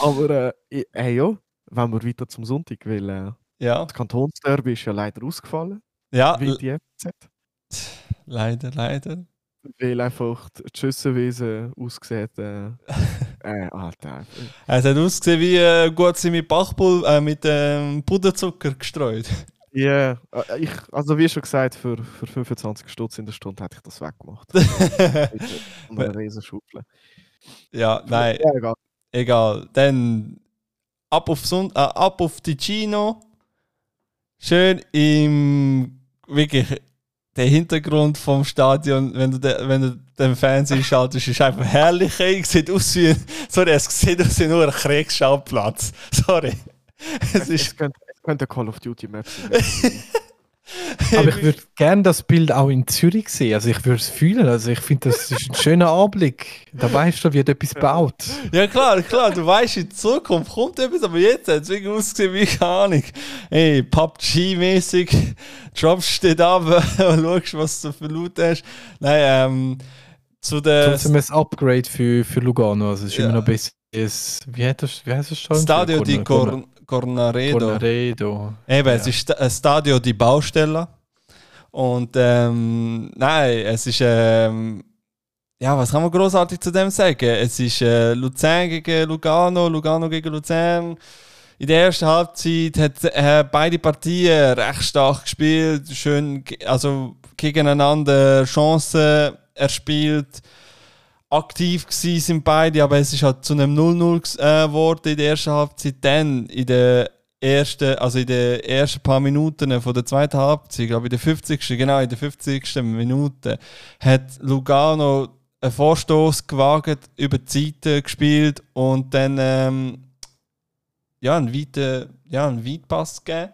Aber äh, hey, ja, wenn wir weiter zum Sonntag, weil äh, ja, das Kantonsderby ist ja leider ausgefallen, ja, wie die FZ. leider, leider. Weil einfach die Schüssenwesen ausgesehen äh, [laughs] äh, Alter. Es hat ausgesehen wie äh, gut sie mit Bachpul äh, mit ähm, Puderzucker gestreut. Ja, äh, ich, also wie schon gesagt, für, für 25 Stutz in der Stunde hätte ich das weggemacht. [laughs] Und eine Riesenschaufel. ja, nein, Ja, egal. egal. Dann ab auf, Sund äh, ab auf Ticino. Schön im wirklich der Hintergrund vom Stadion, wenn du, de, wenn du den Fernseher schaltest, ist einfach herrlich. ey. Es sieht aus wie, ein- sorry, es sieht aus wie nur ein Kriegsschauplatz. Sorry. Es Es, ist es, könnte, es könnte Call of Duty Map sein. [laughs] [laughs] Aber ich würde gerne das Bild auch in Zürich sehen. Also ich würde es fühlen. Also ich finde, das ist ein schöner Anblick. Da weißt du, wird etwas gebaut. Ja klar, klar, du weißt, in Zukunft kommt etwas, aber jetzt hat es wirklich ausgesehen wie, keine Ahnung, ey, PUBG-mäßig, droppst steht ab [laughs] und schaust, was du für Laut hast. Nein, ähm, zu der... Trotzdem ein Upgrade für, für Lugano. Also es ist Ja. immer noch besser wie, hat das, wie heißt das schon? Stadio di Corn- Cor Cornaredo. Cornaredo. Eben, es Ja. ist ein Stadio di Baustelle. Und ähm, nein, es ist. Ähm, ja, was kann man großartig zu dem sagen? Es ist äh, Luzern gegen Lugano, Lugano gegen Luzern. In der ersten Halbzeit hat äh, beide Partien recht stark gespielt, schön, also gegeneinander Chancen erspielt. Aktiv gewesen sind beide, aber es ist halt zu einem 0-0 äh, geworden in der ersten Halbzeit. Dann in der ersten, also in den ersten paar Minuten von der zweiten Halbzeit, glaube ich, in der 50. genau in der 50. Minute, hat Lugano einen Vorstoß gewagt, über die Seite gespielt und dann ähm, ja, einen weiten, ja, einen Weitpass gegeben.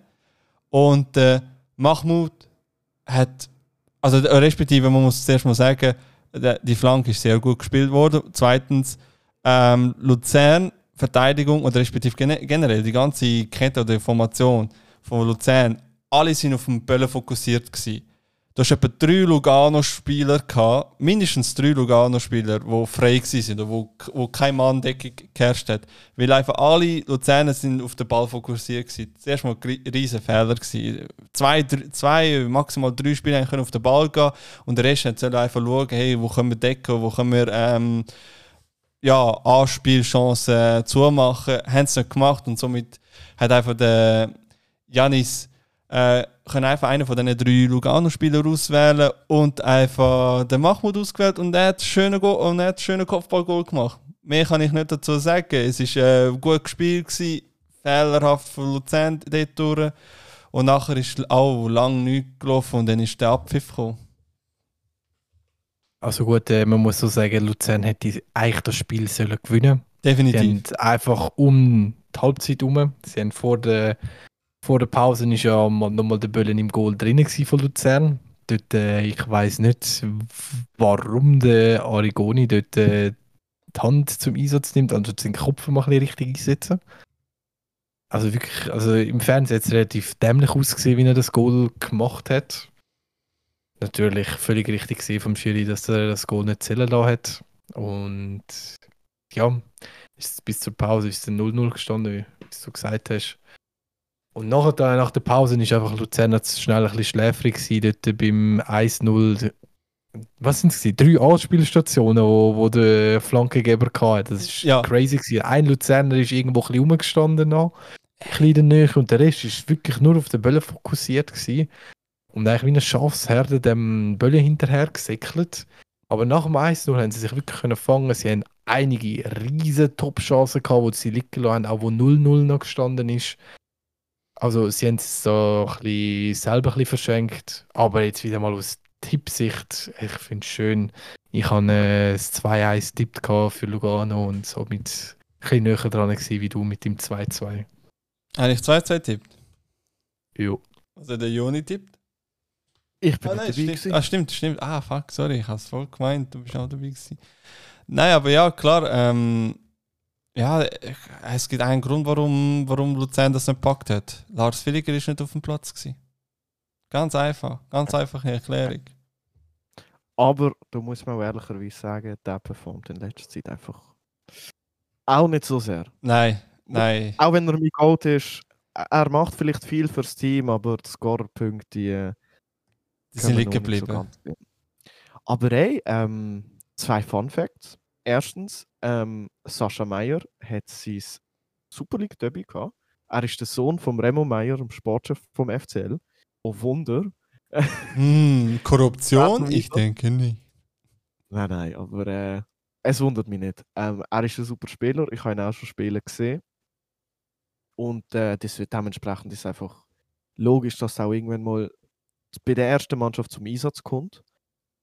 Und äh, Mahmoud hat, also respektive, man muss zuerst mal sagen, die Flanke ist sehr gut gespielt worden. Zweitens, ähm, Luzern, Verteidigung oder respektive gene- generell die ganze Kette oder Formation von Luzern, alle sind auf den Böllen fokussiert gewesen. Du hast etwa drei Lugano-Spieler gehabt, mindestens drei Lugano-Spieler, die frei waren oder wo, wo kein Mann Deckung geherrscht hat. Weil einfach alle Luzerner sind auf den Ball fokussiert waren. Zuerst mal riesen Fehler. Zwei, drei, zwei, maximal drei Spieler können auf den Ball gehen und der Rest hat einfach schauen, hey, wo können wir decken, wo können wir ähm, ja, Anspielchancen zumachen. Haben sie nicht gemacht und somit hat einfach der Janis äh, können einfach einen von diesen drei Lugano-Spieler auswählen und einfach den Mahmoud ausgewählt und er hat schöne Go und er hat schöne Kopfballgoal gemacht. Mehr kann ich nicht dazu sagen. Es war äh, gut gespielt, gewesen, fehlerhaft von Luzern dort durch. Und nachher ist auch lang nichts gelaufen und dann ist der Abpfiff gekommen. Also gut, äh, man muss so sagen, Luzern hätte eigentlich das Spiel sollen gewinnen Sie Definitiv. haben einfach um die Halbzeit herum, sie haben vor der, vor der Pause ist ja mal- nochmal der Böllen im Goal drin von Luzern. Dort, äh, ich weiß nicht, warum der Arigoni dort äh, die Hand zum Einsatz nimmt, also den Kopf mal ein richtig einsetzen. Also wirklich, also im Fernsehen hat es relativ dämlich ausgesehen, wie er das Goal gemacht hat. Natürlich völlig richtig gesehen vom Schiri, dass er das Goal nicht zählen lassen hat. Und ja, bis zur Pause ist es 0-0 gestanden, wie du gesagt hast. Und nachher, nach der Pause ist einfach Luzern schnell ein bisschen schläfrig gewesen, dort beim 1-0. Was sind es? Drei Anspielstationen, wo, wo der Flankengeber hatte. Das ist Ja. crazy. Gewesen. Ein Luzerner ist irgendwo ein bisschen rumgestanden noch, ein bisschen in der Nähe, und der Rest ist wirklich nur auf den Böllen fokussiert gewesen. Und eigentlich wie eine Schafsherde dem Böllen hinterher gesäckelt. Aber nach dem 1-0 haben sie sich wirklich können fangen. Sie haben einige riesen Top-Chancen gehabt, wo sie liegen lassen haben, auch wo 0-0 noch gestanden ist. Also sie haben es so ein bisschen selber ein bisschen verschenkt. Aber jetzt wieder mal aus Tippsicht, ich finde es schön. Ich habe äh, das 2-1 tippt für Lugano und somit ein bisschen näher dran gewesen, wie du mit dem 2-2. Eigentlich 2-2 tippt. Jo. Also der Joni tippt. Ich bin Ah, nein, dabei stimmt. gewesen. ah, stimmt, stimmt. Ah, fuck, sorry, ich habe es voll gemeint, du bist auch dabei gewesen. Nein, aber ja, klar, ähm, ja, es gibt einen Grund, warum, warum Luzern das nicht gepackt hat. Lars Villiger ist nicht auf dem Platz gewesen. Ganz einfach, ganz einfache Erklärung. Aber da muss man auch ehrlicherweise sagen, der performt in letzter Zeit einfach auch nicht so sehr. Nein, nein. Auch wenn er mein Gold ist, er macht vielleicht viel fürs Team, aber die Scorerpunkte, die, äh, Die sind liegen so geblieben. sehen. Aber hey, ähm, zwei Fun Facts. Erstens, ähm, Sascha Meier hat sein Super League Debüt gehabt. Er ist der Sohn von Remo Meier, dem Sportchef vom FCL. Oh Wunder. Hm, Korruption? Ich denke nicht. Nein, nein, aber äh, es wundert mich nicht. Ähm, er ist ein super Spieler, ich habe ihn auch schon spielen gesehen. Und äh, das wird dementsprechend ist einfach logisch, dass er auch irgendwann mal bei der ersten Mannschaft zum Einsatz kommt.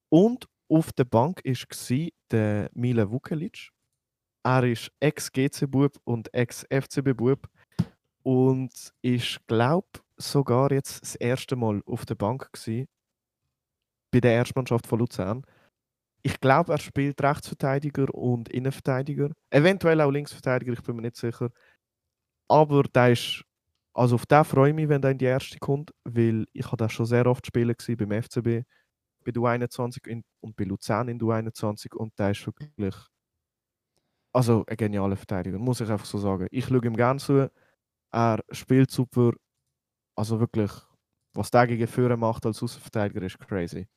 Und auf der Bank war der Mile Vukelic. Er ist Ex-GC-Bub und Ex-FCB-Bub und ist, glaube sogar jetzt das erste Mal auf der Bank gewesen, bei der Erstmannschaft von Luzern. Ich glaube, er spielt Rechtsverteidiger und Innenverteidiger. Eventuell auch Linksverteidiger, ich bin mir nicht sicher. Aber der ist. Also auf den freue ich mich, wenn der in die erste kommt, weil ich habe da schon sehr oft spielen beim FCB, bei der U21 in, und bei Luzern in der U21 und der ist wirklich also ein genialer Verteidiger, muss ich einfach so sagen. Ich schaue ihm gerne zu. Er spielt super. Also wirklich, was der gegen Führer macht als Außenverteidiger ist crazy.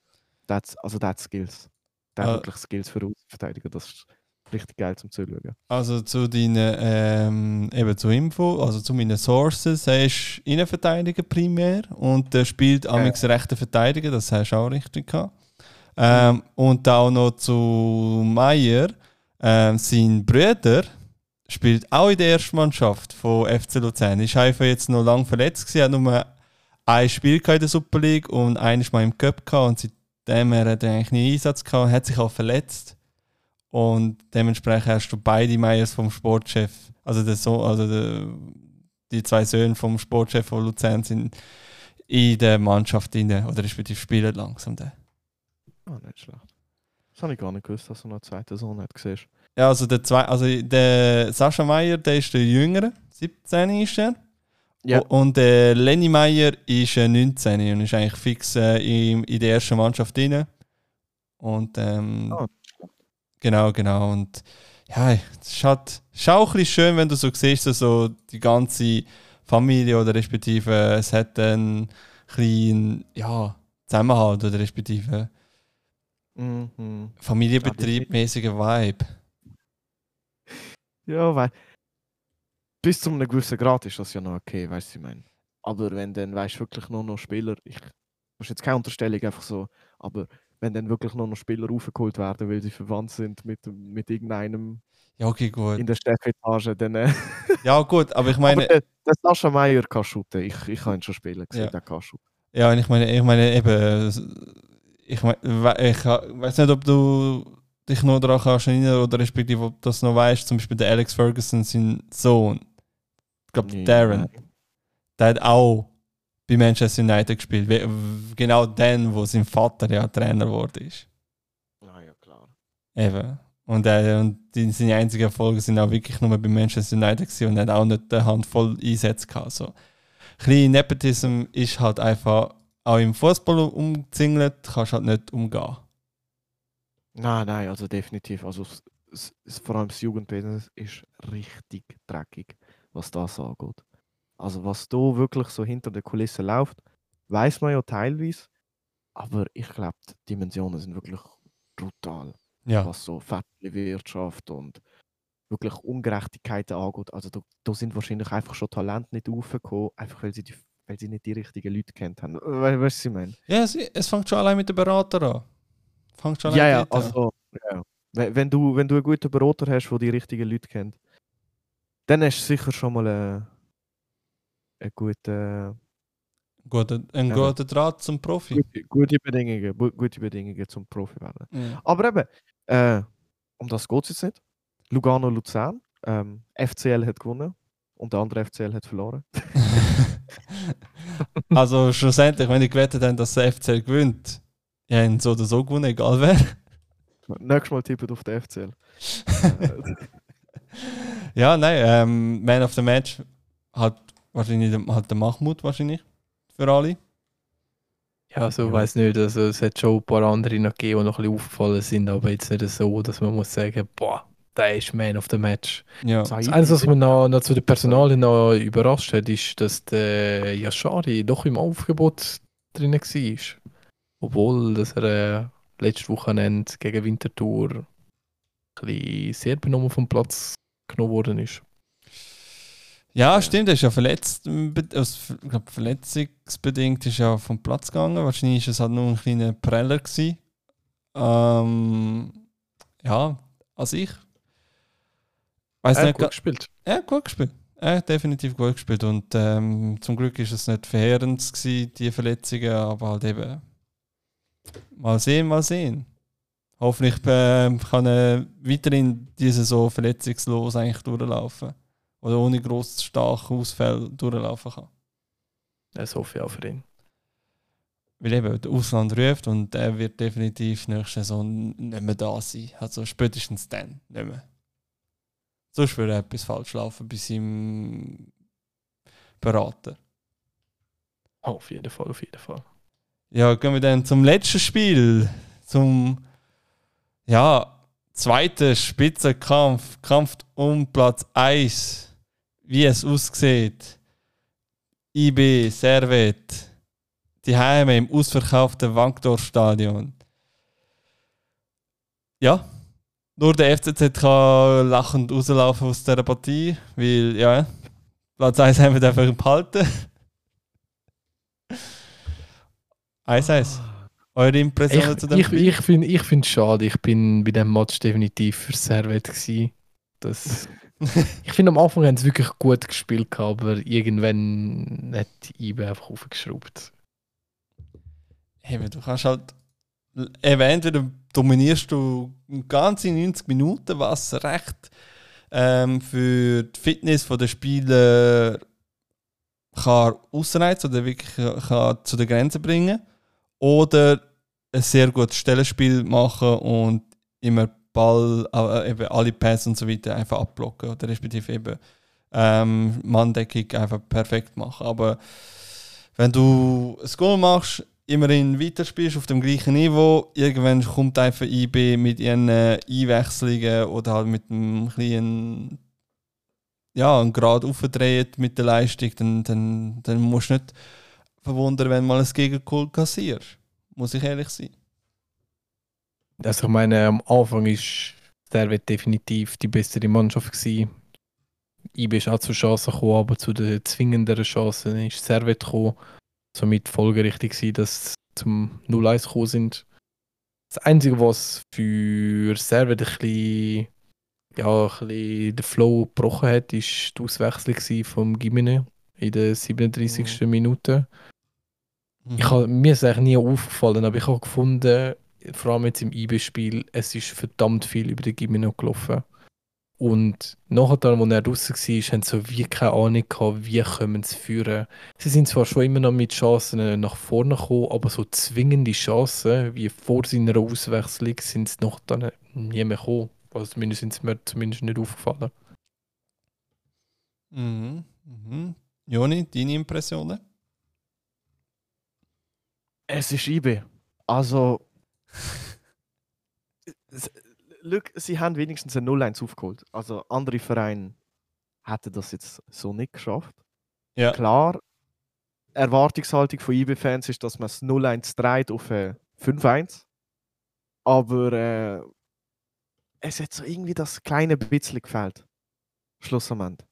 That's, also der hat Skills. Der hat wirklich Skills für Außenverteidiger. Das ist richtig geil zum Zuschauen. Also zu deinen, ähm, eben zu Info, also zu meinen Sources, er ist Innenverteidiger primär und er spielt amix rechten Verteidiger, das hast du auch richtig gehabt. Ähm, und auch noch zu Meier, ähm, sein Bruder spielt auch in der ersten Mannschaft von FC Luzern. Ist einfach jetzt noch lange verletzt gewesen, hat nur ein Spiel in der Super League und eines Mal im Cup gehabt und seitdem er hat er eigentlich nie Einsatz gehabt, hat sich auch verletzt. Und dementsprechend hast du beide Meyers vom Sportchef, also, der so also der, die zwei Söhne vom Sportchef von Luzern sind in der Mannschaft drin, oder respektive spielen langsam den. Ah, nicht schlecht. Das habe ich gar nicht gewusst, dass er noch einen zweiten Sohn hat. Siehst. Ja, also der, zwei, also der Sascha Meier, der ist der Jüngere, 17 ist er. Ja. Und der Lenny Meier ist äh, 19 und ist eigentlich fix äh, in, in der ersten Mannschaft drin. Und ähm, Ah. Genau, genau. Und ja, es ist, halt, es ist auch ein bisschen schön, wenn du so siehst, so, so die ganze Familie oder respektive es hat einen kleinen ja, Zusammenhalt oder respektive Mhm. Familienbetriebmäßiger Vibe. Ja, weil bis zu einem gewissen Grad ist das ja noch okay, weißt du, ich meine. Aber wenn dann, weißt du, wirklich nur noch Spieler, ich ist jetzt keine Unterstellung, einfach so, aber wenn dann wirklich nur noch Spieler aufgeholt werden, weil sie verwandt sind mit, mit irgendeinem Ja, okay, gut. in der Chefetage, dann. Äh, [laughs] Ja, gut, aber ich meine, aber der, der Sascha Meier kann shooten. Ich, ich habe ihn schon spielen gesehen, Ja. der kann shooten. ja, und ich meine, ich meine eben, ich, meine, ich weiß nicht, ob du dich noch daran kannst erinnern oder respektive ob du das noch weißt, zum Beispiel der Alex Ferguson, sein Sohn, ich glaube Darren, der hat auch bei Manchester United gespielt, genau dann, wo sein Vater ja Trainer wurde ist. Ah, ja, klar. Eben. Und, äh, und die, seine einzigen Erfolge sind auch wirklich nur bei Manchester United gewesen und er hat auch nicht eine Handvoll Einsätze gehabt. So. Ein bisschen Nepotism ist halt einfach auch im Fußball umzingelt, kannst halt nicht umgehen. Nein, nein, also definitiv. Also s- s- s- vor allem das Jugendbusiness ist richtig dreckig, was das angeht. Also was da wirklich so hinter der Kulisse läuft, weiß man ja teilweise, aber ich glaube, die Dimensionen sind wirklich brutal, Ja. was so Wirtschaft und wirklich Ungerechtigkeiten angeht. Also da, da sind wahrscheinlich einfach schon Talente nicht aufgekommen, einfach weil sie, die, weil sie nicht die richtigen Leute kennt haben. We weißt du, was ich meine? Ja, es, es fängt schon allein mit dem Berater an. Fängt schon Ja, allein ja, an. also, ja. Wenn, du, wenn du einen guten Berater hast, der die richtigen Leute kennt, dann hast du sicher schon mal einen, einen guten, Guter, ein guter Draht zum Profi. gute, gute, Bedingungen, gute Bedingungen zum Profi werden. Ja. Aber eben, äh, um das geht es jetzt nicht. Lugano Luzern, ähm, FCL hat gewonnen und der andere FCL hat verloren. [laughs] also schlussendlich, wenn ich gewettet habe, dass der FCL gewinnt, ja, haben so oder so gewonnen, egal wer. Nächstes Mal tippet auf den FCL. [laughs] Ja, nein, ähm, Man of the Match hat wahrscheinlich der- hat der Mahmoud wahrscheinlich für alle. Ja, also Ja. weiß nicht, also es hat schon ein paar andere noch gegeben, die noch ein bisschen aufgefallen sind, aber jetzt nicht so, dass man muss sagen, boah, der ist Man of the Match. Ja. Das Einzige, was mich noch, noch zu den Personalien noch überrascht hat, ist, dass der Yashari doch im Aufgebot drin war. Obwohl dass er äh, letztes Wochenende gegen Winterthur ein bisschen sehr benommen vom Platz genommen worden ist. Ja, stimmt, er ist ja verletzt, ähm, aus ich verletzungsbedingt ist ja vom Platz gegangen. Wahrscheinlich war es halt nur ein kleiner Preller. Gewesen. Ähm, ja, als ich. Weiß Er nicht, hat gut ga- gespielt. er hat gut gespielt. Er hat definitiv gut gespielt. Und ähm, zum Glück ist es nicht verheerend gewesen, die Verletzungen, aber halt eben. Mal sehen, mal sehen. Hoffentlich ähm, kann er weiterhin diese so verletzungslos eigentlich durchlaufen. Oder ohne gross starke Ausfälle durchlaufen kann. Das hoffe ich auch für ihn. Weil eben der Ausland ruft und er wird definitiv nächste Saison nicht mehr da sein. Also spätestens dann nicht mehr. Sonst würde etwas falsch laufen bei seinem Berater. Oh, auf jeden Fall, auf jeden Fall. Ja, gehen wir dann zum letzten Spiel. Zum, ja, zweiter Spitzenkampf, Kampf um Platz 1, wie es aussieht. IB Servet, die Heime im ausverkauften Wankdorf-Stadion. Ja, nur der FCZ kann lachend rauslaufen aus dieser Partie, weil, ja, Platz 1 haben wir einfach behalten. [laughs] 1-1. Eure Impressionen Ich, zu dem ich, Spiel? ich finde es schade. Ich bin bei dem Match definitiv für Servet. Gewesen. Das, ich finde, am Anfang haben sie wirklich gut gespielt, aber irgendwann hat IBE einfach aufgeschraubt. Eben, du kannst halt. Eben, entweder dominierst du ganze 90 Minuten, was recht ähm, für die Fitness der Spieler kann ausreizen oder wirklich kann zu der Grenze bringen. Oder ein sehr gutes Stellenspiel machen und immer Ball, äh, eben alle Pässe und so weiter einfach abblocken oder respektive eben ähm, Manndeckung einfach perfekt machen. Aber wenn du ein Goal machst, immerhin weiterspielst auf dem gleichen Niveau, irgendwann kommt einfach IB mit ihren äh, Einwechslungen oder halt mit einem kleinen ja, einen Grad aufdreht mit der Leistung, dann, dann, dann musst du nicht verwundern, wenn du mal ein Gegengoal kassierst. Muss ich ehrlich sein. Also ich meine, am Anfang ist Servet definitiv die bessere Mannschaft gewesen. IB ist auch zu Chancen gekommen, aber zu den zwingenderen Chancen ist Servet gekommen. Somit folgerichtig gewesen, dass sie zum 0-1 gekommen sind. Das Einzige, was für Servet ein bisschen, ja, ein bisschen den Flow gebrochen hat, ist die Auswechslung vom Gimene in der 37. Minute. Mhm. Ich hab, mir ist es eigentlich nie aufgefallen, aber ich habe gefunden, vor allem jetzt im IB-Spiel, es ist verdammt viel über den Gimeno gelaufen. Und nachher, dann, als er draußen war, haben sie so wie keine Ahnung gehabt, wie kommen sie führen. Sie sind zwar schon immer noch mit Chancen nach vorne gekommen, aber so zwingende Chancen wie vor seiner Auswechslung sind sie noch dann nie mehr gekommen. Also zumindest sind sie mir zumindest nicht aufgefallen. Mhm. Mhm. Joni, deine Impressionen? Es ist IB. Also. Look, sie haben wenigstens ein 0-1 aufgeholt. Also andere Vereine hätten das jetzt so nicht geschafft. Ja. Klar, Erwartungshaltung von IB-Fans ist, dass man das 0-1 dreht auf äh, 5-1. Aber äh, es hat so irgendwie das kleine bisschen gefällt. Schluss am Ende.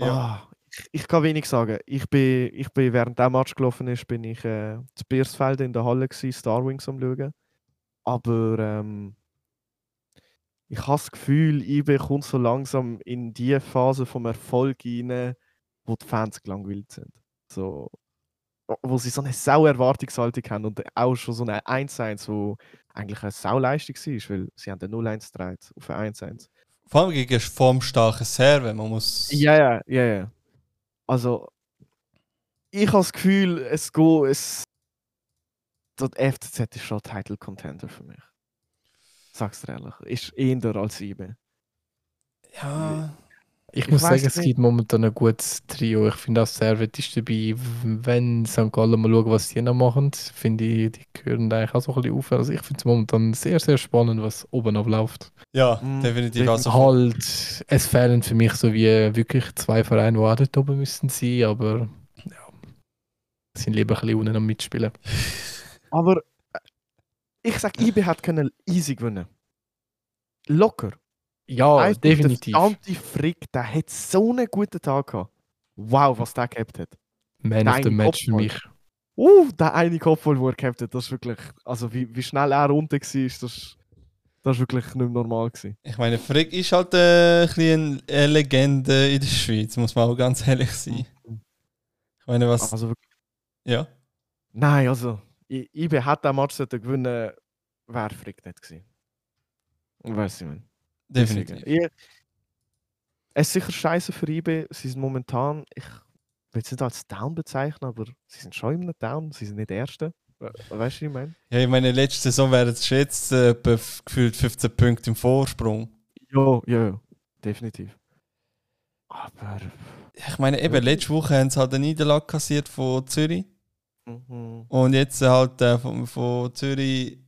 Ah, ich, ich kann wenig sagen. Ich bin, ich bin während der Match gelaufen ist, bin ich äh, zu Biersfeld in der Halle gsi, Star Wings am schauen. Aber ähm, ich habe das Gefühl, IB kommt so langsam in die Phase vom Erfolg rein, wo die Fans gelangweilt sind. So, wo- wo sie so eine sau Erwartungshaltung haben und auch schon so eine 1-1, wo eigentlich eine Sauleistung war, weil sie haben den 0-1 gedreht auf ein 1-1. Vor allem gegen formstarke Serve. Man muss. Ja, ja, ja, ja. Also, ich habe das Gefühl, es geht, es. Der FCZ ist schon Title Contender für mich. Sag's dir ehrlich. Ist eher als IB. Ja. Ich, Ich muss sagen, es nicht. gibt momentan ein gutes Trio. Ich finde auch Servet ist dabei. Wenn St. Gallen mal schauen, was die noch machen, finde ich, die gehören eigentlich auch so ein bisschen auf. Also ich finde es momentan sehr, sehr spannend, was oben abläuft. Ja, Mm, definitiv. Also, Halt, es fehlen für mich so wie wirklich zwei Vereine, die auch dort oben müssen sein, aber ja, sind lieber ein bisschen unten am Mitspielen. [laughs] Aber äh, ich sag, IB hat können easy gewinnen. Locker. Ja, Einfach definitiv. Der Anti-Frick, der hat so einen guten Tag gehabt. Wow, was der gehabt hat. Man of the Dein Match für Kopfball. mich. Uh, der eine Kopfball, den er gehabt hat, das ist wirklich. Also, wie, wie schnell er runter war, das, ist- das ist wirklich nicht mehr normal. Gewesen. ich meine, Frick ist halt äh, ein bisschen eine Legende in der Schweiz, muss man auch ganz [laughs] ehrlich sein. Ich meine, was. Also, wirklich- Ja. nein, also, I- IB hat den Match sollten gewinnen, wäre Frick nicht gewesen. Weiß ich, man. Definitiv. Ich, es ist sicher scheiße für IB. Sie sind momentan, ich will es nicht als Down bezeichnen, aber sie sind schon immer Down. Sie sind nicht Erste. We- Weißt du, was ich meine? Ja, ich meine, letzte Saison wären es jetzt äh, gefühlt 15 Punkte im Vorsprung. Ja, ja, ja, definitiv. Aber. Ich meine, eben, letzte Woche haben sie halt eine Niederlage kassiert von Zürich. Mhm. Und jetzt halt äh, von, von Zürich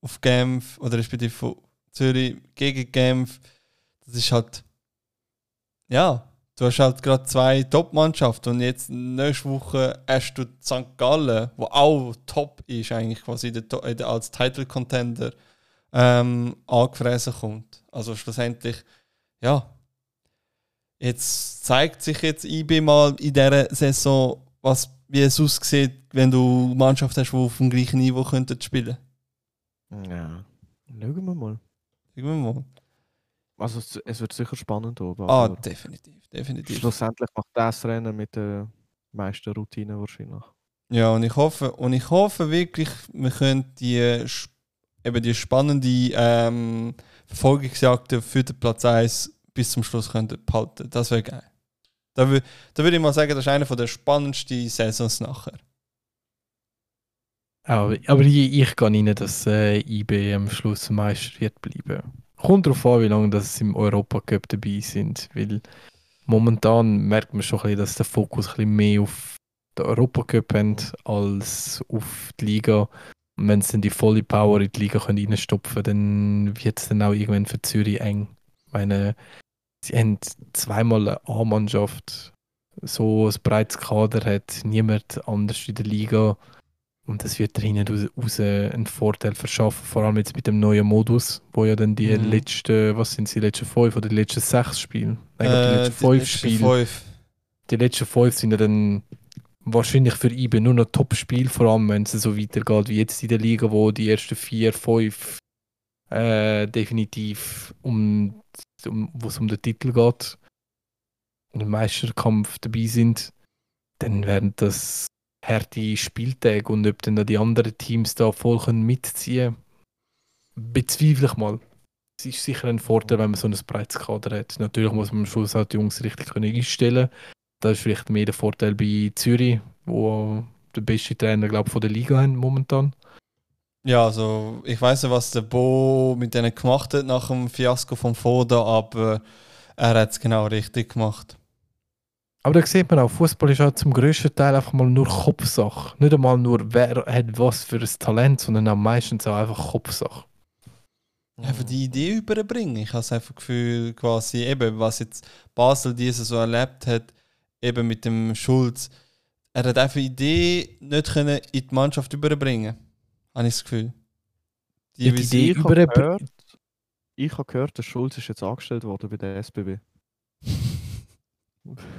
auf Genf oder respektive von Zürich gegen Genf. Das ist halt. Ja, du hast halt gerade zwei Top-Mannschaften und jetzt nächste Woche hast du St. Gallen, wo auch top ist, eigentlich quasi als Title-Contender ähm, angefräsen kommt. Also schlussendlich, ja. Jetzt zeigt sich jetzt IB mal in dieser Saison, was, wie es aussieht, wenn du Mannschaften hast, die auf dem gleichen Niveau könnten spielen. Ja. Schauen wir mal. Wir mal. Also es, es wird sicher spannend oben. Ah, definitiv, definitiv. schlussendlich macht das Rennen mit der meisten Routine wahrscheinlich. Ja, und ich hoffe, und ich hoffe wirklich, wir können die, eben die spannende ähm, Verfolgungsjagd für den Platz 1 bis zum Schluss können behalten. Das wäre geil. Da, da würde ich mal sagen, das ist eine der spannendsten Saisons nachher. Aber, aber ich, ich gehe rein, dass äh, IB am Schluss Meister wird bleiben. Kommt darauf an, wie lange sie im Europacup dabei sind. Weil momentan merkt man schon dass der Fokus mehr auf den Europacup haben als auf die Liga. Und wenn sie dann die volle Power in die Liga reinstopfen können, dann wird es dann auch irgendwann für Zürich eng. Ich meine, sie haben zweimal eine A-Mannschaft, so ein breites Kader hat niemand anders in der Liga. Und das wird da hinten raus, einen Vorteil verschaffen, vor allem jetzt mit dem neuen Modus, wo ja dann die Mhm. letzten, was sind die letzten fünf oder die letzten sechs Spiele? Nein, glaub, die Äh, letzten fünf letzten Spiele. fünf. Die letzten fünf sind ja dann wahrscheinlich für IBE nur noch Top-Spiel, vor allem wenn es so weitergeht wie jetzt in der Liga, wo die ersten vier, fünf äh, definitiv um, um wo es um den Titel geht und im Meisterkampf dabei sind, dann werden das harte Spieltage und ob dann da die anderen Teams da voll können mitziehen bezweifle ich mal. Es ist sicher ein Vorteil, wenn man so ein breites Kader hat. Natürlich muss man am Schluss auch die Jungs richtig können einstellen Das ist vielleicht mehr der Vorteil bei Zürich, wo der beste Trainer glaub, von der Liga haben momentan. Ja, also ich weiß nicht, was der Bo mit denen gemacht hat nach dem Fiasko vom Foda, aber er hat es genau richtig gemacht. Aber da sieht man auch, Fußball ist auch zum grössten Teil einfach mal nur Kopfsache. Nicht einmal nur, wer hat was für ein Talent, sondern auch meistens auch einfach Kopfsache. Einfach die Idee überbringen. Ich habe das einfach Gefühl, quasi eben, was jetzt Basel diese so erlebt hat, eben mit dem Schulz. Er hat einfach die Idee nicht können in die Mannschaft überbringen. Habe ich das Gefühl. Die Ja, die Idee ich habe gehört, ich habe gehört, der Schulz ist jetzt angestellt worden bei der SBB. [laughs]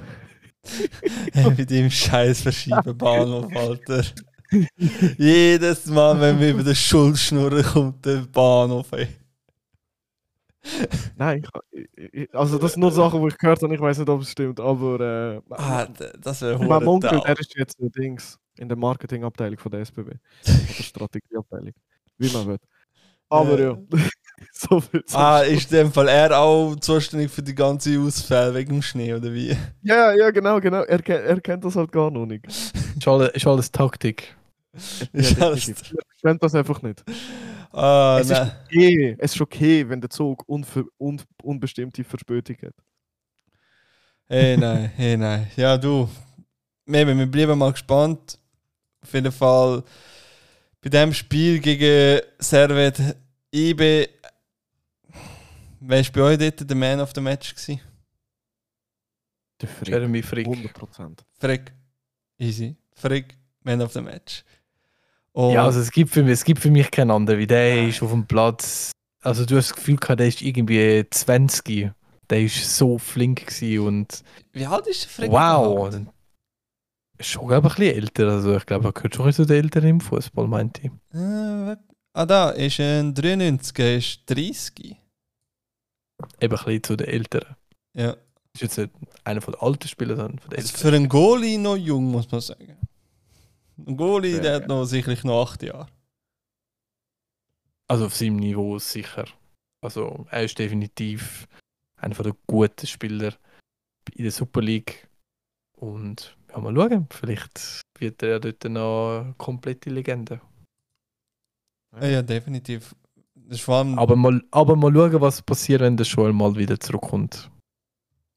[laughs] mit dem Scheiß verschieben Bahnhof, Alter. Jedes Mal, wenn wir über den Schulz schnurren, kommt der Bahnhof. Ey. Nein, ich, also das sind nur Sachen, die ich gehört habe. Ich weiß nicht, ob es stimmt, aber äh, Ah, das wäre mein Onkel, der ist jetzt Dings in der Marketingabteilung von der SBB. Oder Strategieabteilung. Wie man will. Aber Äh. ja, [laughs] so viel Ah, ist in dem Fall er auch zuständig für die ganze Ausfälle wegen dem Schnee, oder wie? [laughs] Ja, ja, genau, genau. Er, er kennt das halt gar noch nicht. Ist alles, ist alles Taktik. Ist Ja, alles-. Er kennt das einfach nicht. Ah, Es ist nein. okay, es ist okay, wenn der Zug unver, un, unbestimmte Verspätung hat. Hey, nein, hey, nein. Ja, du. Eben, wir bleiben mal gespannt. Auf jeden Fall bei dem Spiel gegen Servet IB. Wer war bei euch dort der Man of the Match? Gewesen? Der Frick. Jeremy Frick. 100%. Frick. Easy. Frick, Man of the Match. Und Ja, also es gibt, für mich, es gibt für mich keinen anderen, wie der ist auf dem Platz. Also du hast das Gefühl gehabt, der ist irgendwie 20. Der ist so flink gewesen und wie alt ist der Frick? wow. Schon glaube ich ein bisschen älter. Also ich glaube, er gehört schon zu den Älteren im Fußball, meinte ich. Äh, ah, da ist ein 93, er ist 30. Eben ein bisschen zu den Älteren. Ja. Ist jetzt nicht einer von den alten Spielern, sondern von den Also Älteren. für einen Goalie noch jung, muss man sagen. Ein Goalie, der hat noch sicherlich noch 8 Jahre. Also auf seinem Niveau sicher. Also er ist definitiv einer den guten Spieler in der Super League. Und ja, mal schauen, vielleicht wird er ja dort noch eine komplette Legende. Ja, ja definitiv. Das ist vor allem, Aber mal, aber mal schauen, was passiert, wenn der Joel mal wieder zurückkommt.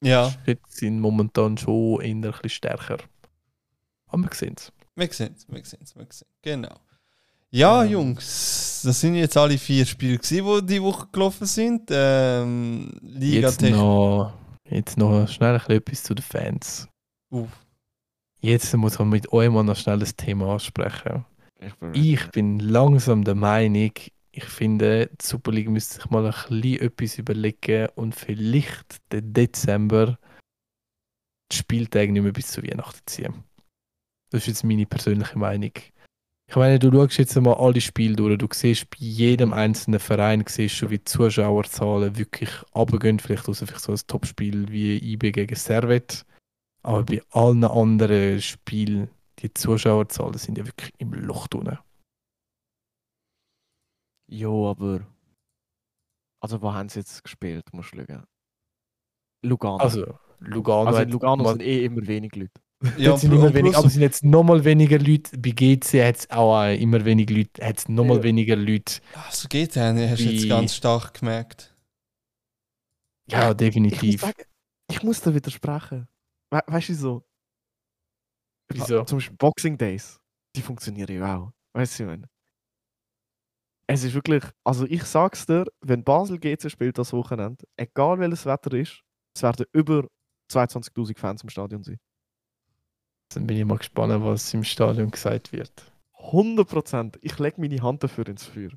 ja, Die Schritte sind momentan schon eher ein bisschen stärker. Aber wir sehen es. wir sehen es, wir sehen es, wir sehen Genau. Ja, Ähm. Jungs, das sind jetzt alle vier Spiele, gewesen, die die Woche gelaufen sind. Ähm, Liga Jetzt noch, jetzt noch schnell ein bisschen etwas zu den Fans. Uh. Jetzt muss man mit euch mal noch schnell das Thema ansprechen. Ich bin Ich bin langsam der Meinung, ich finde, die Superliga müsste sich mal ein bisschen etwas überlegen und vielleicht den Dezember die Spieltage nicht mehr bis zu Weihnachten ziehen. Das ist jetzt meine persönliche Meinung. Ich meine, du schaust jetzt mal alle Spiele durch, du siehst bei jedem einzelnen Verein siehst du, wie die Zuschauerzahlen wirklich runtergehen, vielleicht außer vielleicht so ein Topspiel wie IB gegen Servet. Aber bei allen anderen Spielen, die Zuschauerzahlen sind ja wirklich im Loch drin. Jo, aber. Also, wo haben sie jetzt gespielt? Musst du schauen. Lugano. Also, Lugano, Also in Lugano sind eh immer wenig Leute. Ja, sind immer plus- wenig, aber es sind jetzt nochmal weniger Leute. Bei GC hat es auch äh, immer weniger Leute, hat es nochmal Ja. weniger Leute. Also geht ja, hast du jetzt ganz stark gemerkt. Ja, Ich muss definitiv. sagen, ich muss da widersprechen. We weißt du so? Wieso? Zum Beispiel Boxing Days. Die funktionieren ja auch. Weißt du, ich meine? Es ist wirklich, also ich sag's dir, wenn Basel GC spielt das Wochenende, egal welches Wetter ist, es werden über 22.000 Fans im Stadion sein. Dann bin ich mal gespannt, was im Stadion gesagt wird. 100%. Ich lege meine Hand dafür ins Feuer.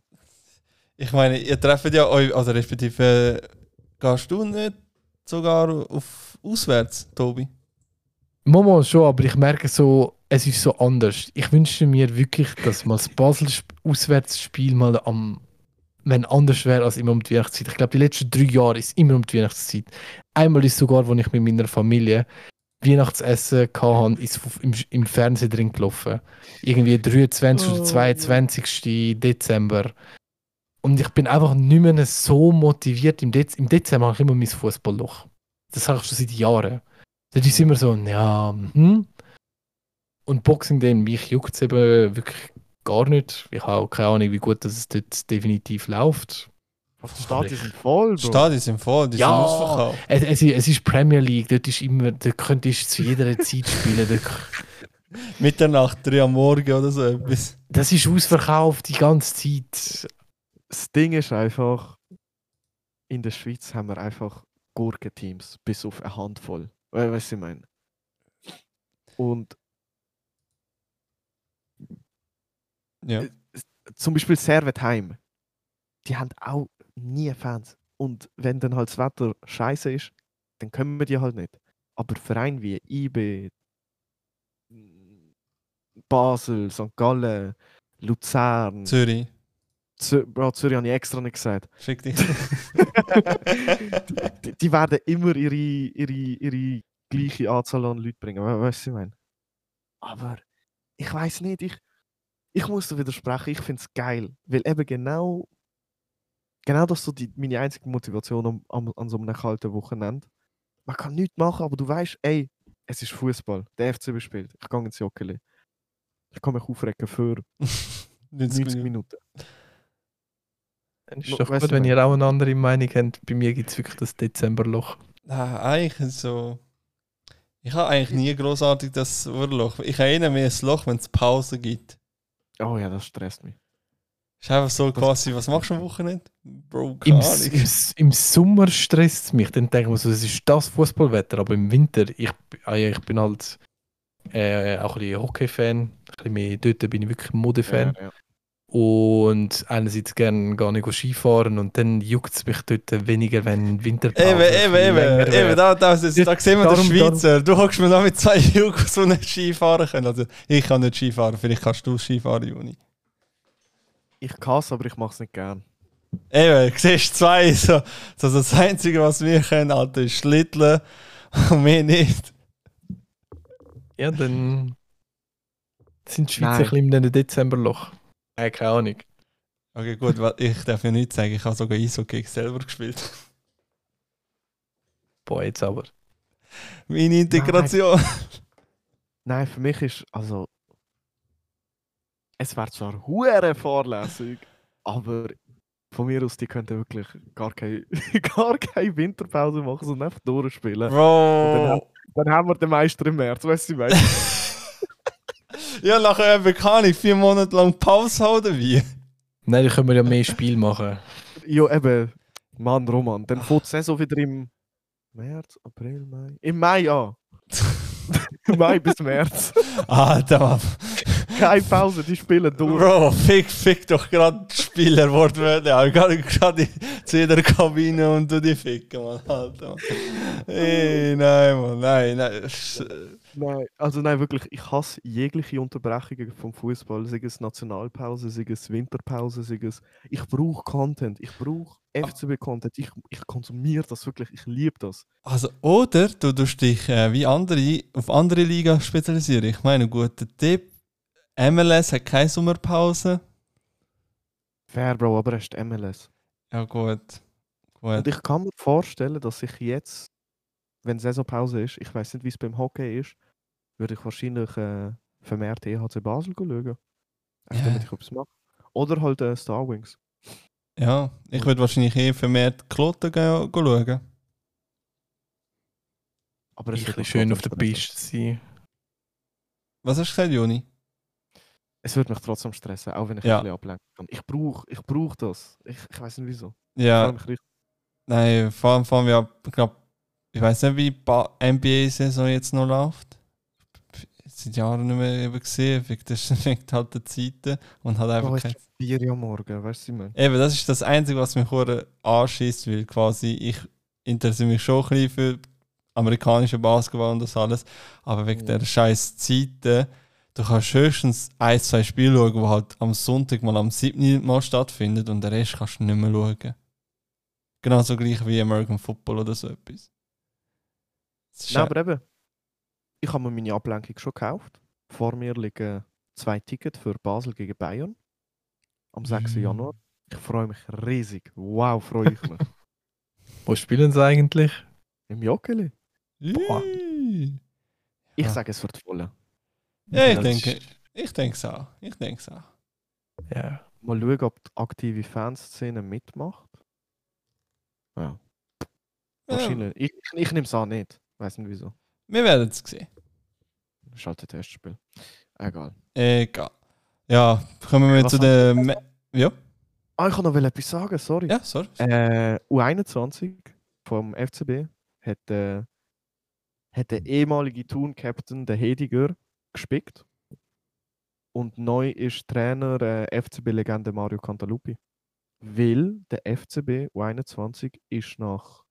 Ich meine, ihr trefft ja euch, also respektive äh, gehst du nicht sogar auf auswärts, Tobi? Momo schon, aber ich merke so, es ist so anders. Ich wünsche mir wirklich, dass mal das Basel-Auswärtsspiel mal am, wenn anders wäre als immer um die Weihnachtszeit. Ich glaube, die letzten drei Jahre ist immer um die Weihnachtszeit. Einmal ist sogar, wo ich mit meiner Familie Weihnachtsessen hatte, ist im, im Fernsehen drin gelaufen. Irgendwie 23. Oh, oder 22. Dezember. Und ich bin einfach nicht mehr so motiviert. Im, Dez im Dezember habe ich immer mein Fußballloch. Das habe ich schon seit Jahren. Das ist immer so, ja, hm. Und Boxing Day, mich juckt es eben wirklich gar nicht. Ich habe auch keine Ahnung, wie gut das es dort definitiv läuft. Aber die Stadien sind voll, Bro. Stadien sind voll, die Ja. sind ausverkauft. Es, es, ist- es ist Premier League, dort ist immer, da könntest du zu jeder Zeit spielen. [laughs] Mitternacht, drei am Morgen oder so etwas. das ist ausverkauft die ganze Zeit. Das Ding ist einfach, in der Schweiz haben wir einfach Gurkenteams, bis auf eine Handvoll. We weißt du, was ich meine? Und Ja. zum Beispiel Servetheim, die haben auch nie Fans. Und wenn dann halt das Wetter scheiße ist, dann können wir die halt nicht. Aber Vereine wie IB, Basel, St. Gallen, Luzern, Zürich. Zü Bro, Zürich habe ich extra nicht gesagt. Schick dich. [laughs] die, die werden immer ihre, ihre, ihre gleiche Anzahl an Leuten bringen. We weißt du, was ich meine? Aber ich weiß nicht, ich, ich muss da widersprechen, ich finde es geil. Weil eben genau, genau das ist so die, meine einzige Motivation am, am, an so einem kalten Wochenende. Man kann nichts machen, aber du weißt, ey, es ist Fußball. Der FCB spielt. Ich gehe ins Jockeli. Ich kann mich aufregen für [laughs] 90 Minuten. Dann ist doch gut, wenn ihr auch eine andere Meinung habt. Bei mir gibt es wirklich das Dezemberloch. Ah, eigentlich so. Ich habe eigentlich nie großartig das Urloch. Ich habe eher mehr ein Loch, wenn es Pause gibt. Oh ja, das stresst mich. Ist einfach so quasi, was machst du am Wochenende? Bro, Im, im, Im Sommer stresst es mich. Dann denke ich mir so, es ist das Fußballwetter. Aber im Winter, ich, ah ich bin halt äh, auch ein bisschen Hockey-Fan. Ein bisschen mehr, dort bin ich wirklich ein Mode-Fan. Ja, ja. Und einerseits gerne gar nicht Skifahren und dann juckt es mich dort weniger, wenn Winterpause Eben, eben, eben, eben, da, da, da, da sehen wir den Darum- Schweizer. Du hockst mir noch mit zwei Jugos, die nicht Ski fahren können. Also, ich kann nicht Ski fahren, vielleicht kannst du Ski fahren, Juni. Ich kann es, aber ich mache es nicht gern. Eben, du siehst zwei, so, so das Einzige, was wir können, Alter, ist Schlitteln und mehr nicht. Ja, dann sind die Schweizer Nein. ein bisschen in einem Dezemberloch. Äh, keine Ahnung. Okay, gut, ich darf ja nichts sagen, ich habe sogar Eishockey selber gespielt. Boah, jetzt aber. Meine Integration. Nein, für mich ist, also. Es wäre zwar hure vorlässig, aber von mir aus, die könnten wirklich gar keine, [laughs] gar keine Winterpause machen, sondern einfach durchspielen. Bro. Dann haben wir den Meister im März, weißt du, was ich meine? [laughs] Ja, nachher eben kann ich vier Monate lang Pause halten, wie? Nein, dann können wir ja mehr Spiel machen. Ja, eben. Mann, Roman. Dann fängt die Saison wieder im März, April, Mai. Im Mai [laughs] an. Mai bis März. Alter, Mann. Keine Pause, die spielen durch. Bro, fick, fick doch gerade die Spieler wortwörtlich. Ich gehe gerade zu jeder Kabine und du die ficken, Mann. Alter. Ey, nein, Mann, nein, nein. Sch- Nein, also nein, wirklich, ich hasse jegliche Unterbrechungen vom Fußball. Sei es Nationalpause, sei es Winterpause, sei es. Ich brauche Content, ich brauche FCB-Content. Ich, ich konsumiere das wirklich, ich liebe das. Also, oder du tust dich äh, wie andere auf andere Liga spezialisieren. Ich meine, guter Tipp. MLS hat keine Sommerpause. Fair, Bro, aber es ist die MLS. Ja, gut. Und Gut. ich kann mir vorstellen, dass ich jetzt, wenn Saisonpause ist, ich weiß nicht, wie es beim Hockey ist, würde ich wahrscheinlich äh, vermehrt EHC Basel schauen. Ja. damit ich etwas mache. Oder halt äh, Star Wings. Ja, ich würde wahrscheinlich eh vermehrt Kloten gehen, schauen. Aber Ich wird schön auf der. Piste sein. Was hast du gesagt, Juni? Es wird mich trotzdem stressen, auch wenn ich Ja. ein bisschen ablenken kann. Ich brauche ich brauch das. Ich, ich weiß nicht wieso. Ja, nein, vor allem, allem ja, ich glaube, ich weiß nicht, wie die NBA-Saison jetzt noch läuft. Seit Jahren nicht mehr eben gesehen, wegen halt der [laughs] Zeiten und hat einfach Oh, kein es ist 4 Uhr am morgen, weißt du, meine? Eben, das ist das Einzige, was mich anschießt, weil quasi ich interessiere mich schon ein bisschen für amerikanischen Basketball und das alles, aber wegen Ja. der scheiß Zeiten, du kannst höchstens ein, zwei Spiele schauen, die halt am Sonntag mal am 7. Mal stattfinden und den Rest kannst du nicht mehr schauen. Genauso gleich wie American Football oder so etwas. Das ist Nein, ja- aber eben. Ich habe mir meine Ablenkung schon gekauft. Vor mir liegen zwei Tickets für Basel gegen Bayern. Am 6. Mm. Januar. Ich freue mich riesig. Wow, freue ich mich. [laughs] Wo spielen sie eigentlich? Im Joggeli. Ich Ja. sage, es wird voll. Ja, ich denke, ich denke es auch. Ich denke es auch. Ja. Mal schauen, ob die aktive Fanszene mitmacht. Ja, wahrscheinlich. Ich, ich, ich nehme es an nicht. Weiß nicht wieso. Wir werden es sehen. Halt ein Testspiel. Egal. Egal. Ja, kommen wir Was zu. Me ja, Ah, ich kann noch wel etwas sagen, sorry. ja, sorry. Äh, U21 vom FCB hat, äh, hat der ehemalige Thun-Captain, der Hediger, gespickt. Und neu ist Trainer äh, FCB-Legende Mario Cantaluppi. Weil der FCB U21 ist nach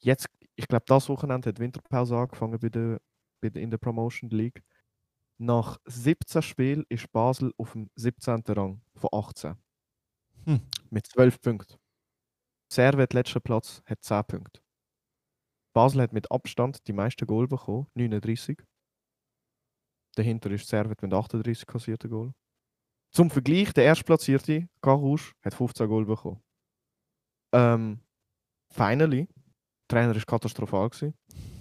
jetzt, ich glaube, das Wochenende hat Winterpause angefangen bei der, bei der, in der Promotion League. Nach 17 Spielen ist Basel auf dem 17. Rang von 18. Hm. Mit 12 Punkten. Servet, letzter Platz, hat 10 Punkte. Basel hat mit Abstand die meisten Goal bekommen, 39. Dahinter ist Servet mit 38 kassierten Goal. Zum Vergleich, der erstplatzierte, Karusch, hat 15 Goal bekommen. Ähm, finally, der Trainer war katastrophal. Gewesen.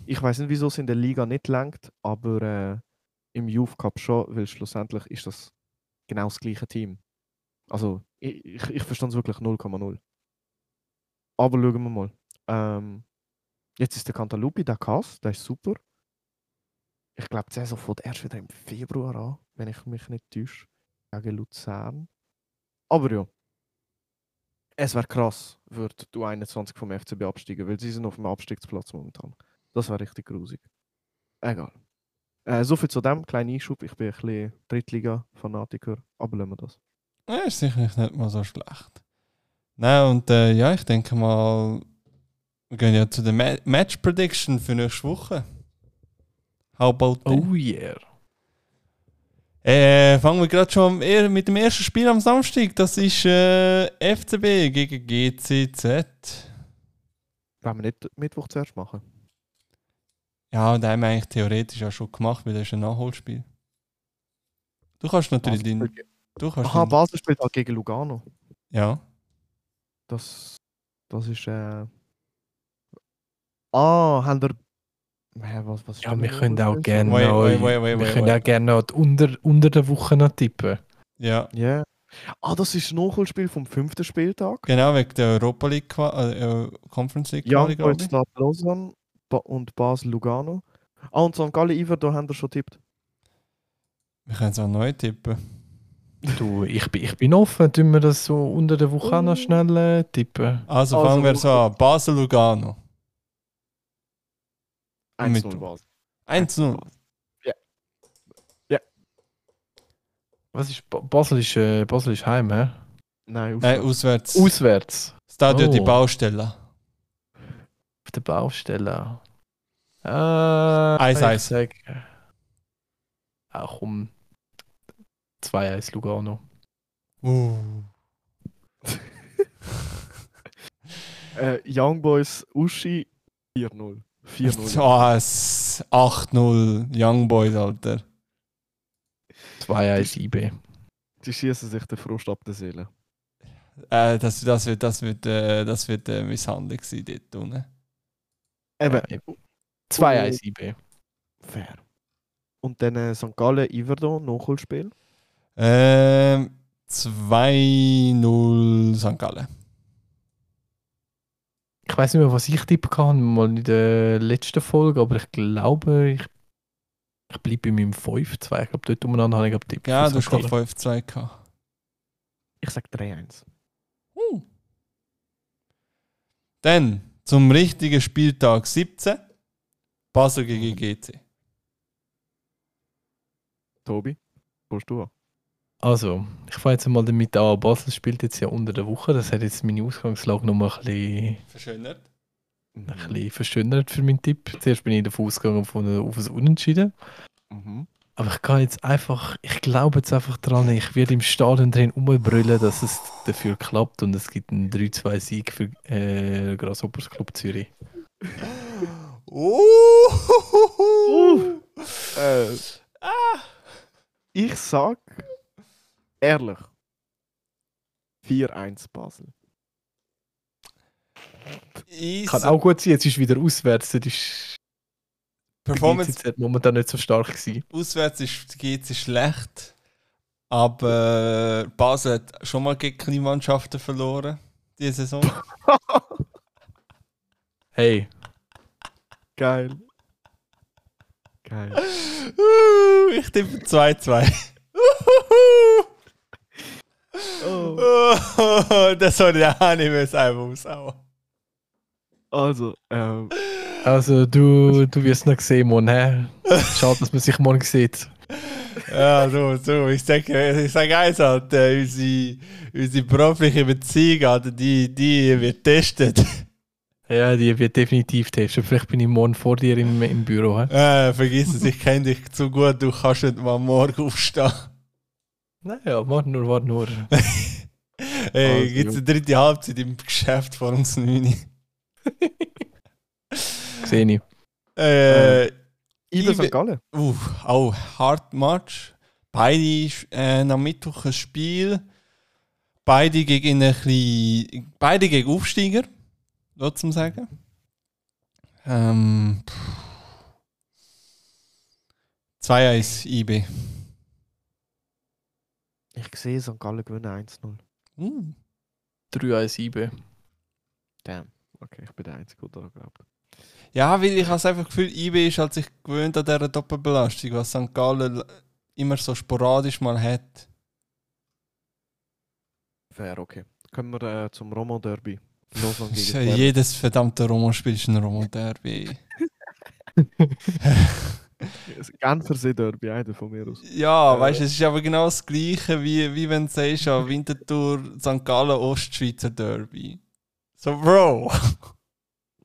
Ich weiß nicht, wieso es in der Liga nicht lenkt, aber äh, im Youth Cup schon, weil schlussendlich ist das genau das gleiche Team. Also, ich, ich, ich verstehe es wirklich 0,0. Aber schauen wir mal. Ähm, jetzt ist der Cantalupi, der Kass, der ist super. Ich glaube, die Saison fängt erst wieder im Februar an, wenn ich mich nicht täusche. Gegen Luzern. Aber ja. Es wäre krass, würde du 21 vom FCB absteigen, weil sie sind auf dem Abstiegsplatz momentan. Das wäre richtig grusig. Egal. Äh, Soviel zu dem, kleinen Einschub. Ich bin ein bisschen Drittliga-Fanatiker, aber lassen wir das. Ja, ist sicherlich nicht mal so schlecht. Nein, und äh, ja, ich denke mal, wir gehen ja zu der Ma Match Prediction für nächste Woche. How about that? Oh yeah. Äh, fangen wir gerade schon mit dem ersten Spiel am Samstag. Das ist äh, FCB gegen GCZ. Wollen wir nicht Mittwoch zuerst machen? Ja, da haben wir eigentlich theoretisch auch schon gemacht, weil das ist ein Nachholspiel. Du kannst natürlich Basel den. spielt- Du kannst Aha, den, Basel spielt halt gegen Lugano. ja. Das, das ist. Äh... Ah, haben wir. Was, was Ja, wir können auch gerne Wait, noch, wait, wait, wait, wir können wait. auch gerne noch unter, unter der Woche noch tippen. Ja, Ja. Ah, das ist das Nachholspiel vom fünften Spieltag. genau, wegen der Europa League äh, äh, Conference League ich. Stade Lausanne ba und Basel Lugano. Ah, und St. Gallen Iver, da haben wir schon tippt. Wir können es auch neu tippen. Du, ich bin, ich bin offen. Tun wir das so unter der Woche noch schnell äh, tippen? Also, Also, fangen wir so an. Basel-Lugano. 1-0 Basel. 1-0. Was ist Ba- Basel ist, äh, Basel ist heim, hä? Nein, Nein, auswärts. auswärts. Auswärts. Stadio Oh. die Baustelle. Auf der Baustelle. Äh, Eins, ich eins. sag, Auch um 2-1 Lugano. Uh. [laughs] Äh, Young Boys Uschi 4-0. 4-0. Oh, es- 8-0 Young Boys, Alter. 2-1 IB. Die schießen sich den Frust ab der Seele. Äh, das, das wird, das wird, äh, das wird äh, Misshandlung sein dort unten. Eben, 2-1 IB. fair. Und dann äh, St. Gallen Iverdon, Nachholspiel. Ähm, 2-0 St. Gallen. Ich weiß nicht mehr, was ich tippen kann, mal in der letzten Folge, aber ich glaube, ich, ich bleibe bei meinem 5-2. Ich glaube, dort umeinander habe ich getippt. Ja, du St. hast gerade Gallen. 5-2 gehabt. Ich sag 3-1. Dann zum richtigen Spieltag 17. Basel gegen GC. Tobi, kommst du an? Also, ich fange jetzt mal damit an. Basel spielt jetzt ja unter der Woche. Das hat jetzt meine Ausgangslage noch mal ein bisschen, Verschönert. Ein bisschen verschönert für meinen Tipp. Zuerst bin ich davon ausgegangen von, auf ein Unentschieden. Mhm. Aber ich kann jetzt einfach, ich glaube jetzt einfach dran, ich werde im Stadion drin umbrüllen, dass es dafür klappt und es gibt einen 3-2-Sieg für äh, Grasshoppers Club Zürich. Uh. Äh, Ich sag ehrlich 4-1 Basel. Ich Kann auch gut sein, jetzt ist wieder auswärts. Das ist Performance die GCZ momentan nicht so stark gewesen. auswärts ist die GC schlecht. Aber Basel hat schon mal gegen Kleinmannschaften verloren. Diese Saison. [laughs] Hey, Geil. Geil. [laughs] Ich tippe 2-2. [laughs] Oh. Oh, [laughs] das soll ich auch nicht mehr einfach aushauen. Also, ähm, also du, du wirst noch sehen, Mann. Hä? Schade, dass man sich morgen sieht. Ja, so, so. Ich sage ich sag eins, Alter. Unsere, unsere berufliche Beziehung, Alter, die, die wird getestet. Ja, die wird definitiv testen. Vielleicht bin ich morgen vor dir im, im Büro. Hä? Äh, vergiss es, ich kenne dich zu gut, du kannst nicht mal morgen aufstehen. Naja, warte nur, warte nur. [laughs] Hey, Also, gibt es eine dritte Halbzeit im Geschäft vor uns 9? [laughs] Sehe ich. Äh, Ibe Ibe- St. Gallen. uh, auch Hard Match. Beide äh, am Mittwoch ein Spiel. Beide gegen ein bisschen, beide gegen Aufsteiger, sozusagen sagen. Ähm, pff. 2-1 IB. Ich sehe St. Gallen gewinnen 1-0. Uh. 3-1 IB. Damn. Okay, ich bin der Einzige, der da glaubt. Ja, weil ich habe das einfach Gefühl, IB ist halt sich gewöhnt an dieser Doppelbelastung, was St. Gallen immer so sporadisch mal hat. Fair, okay. Kommen wir äh, zum Roman Derby. Lausanne gegen jedes verdammte Roman-Spiel ist ein Roman-Derby. Das [laughs] [laughs] Genfersee Derby, einer von mir aus. Ja, Äh. weißt du, es ist aber genau das Gleiche, wie, wie wenn du sagst, ja, Winterthur, St. Gallen, Ostschweizer Derby. So, Bro!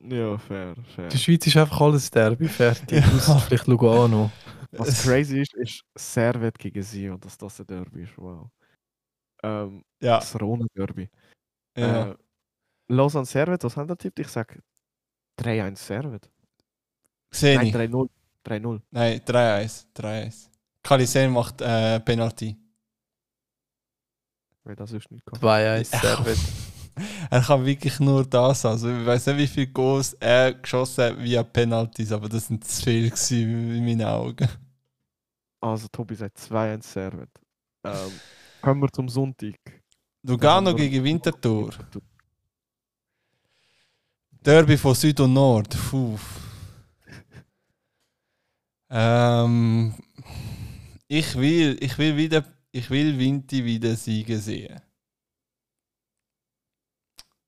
Ja, fair, fair. Die Schweiz ist einfach alles Derby fertig. Ja. Vielleicht Lugano. Was crazy ist, ist Servet gegen Sion, dass das ein Derby ist. Wow. Ähm, Ja, das Rhone Derby. ja. Äh, Lausanne Servet, was haben wir tippt? Ich sag 3-1 Servet. Sehe ich. 3-0. 3-0. Nein, 3-1. 3-1. Kalisen macht äh, Penalty. Weil das ist nicht gekommen. 2-1 Servet. [laughs] er kann wirklich nur das. Also, ich weiß nicht, wie viele Goals er geschossen hat via Penalties, aber das sind zu viel gewesen in meinen Augen. Also Tobi sagt 2-1 Servet. Ähm, kommen wir zum Sonntag. Lugano gegen Winterthur. Derby von Süd und Nord. Puh. Ähm, Ich will, ich will wieder, ich will Vinti wieder siegen sehen.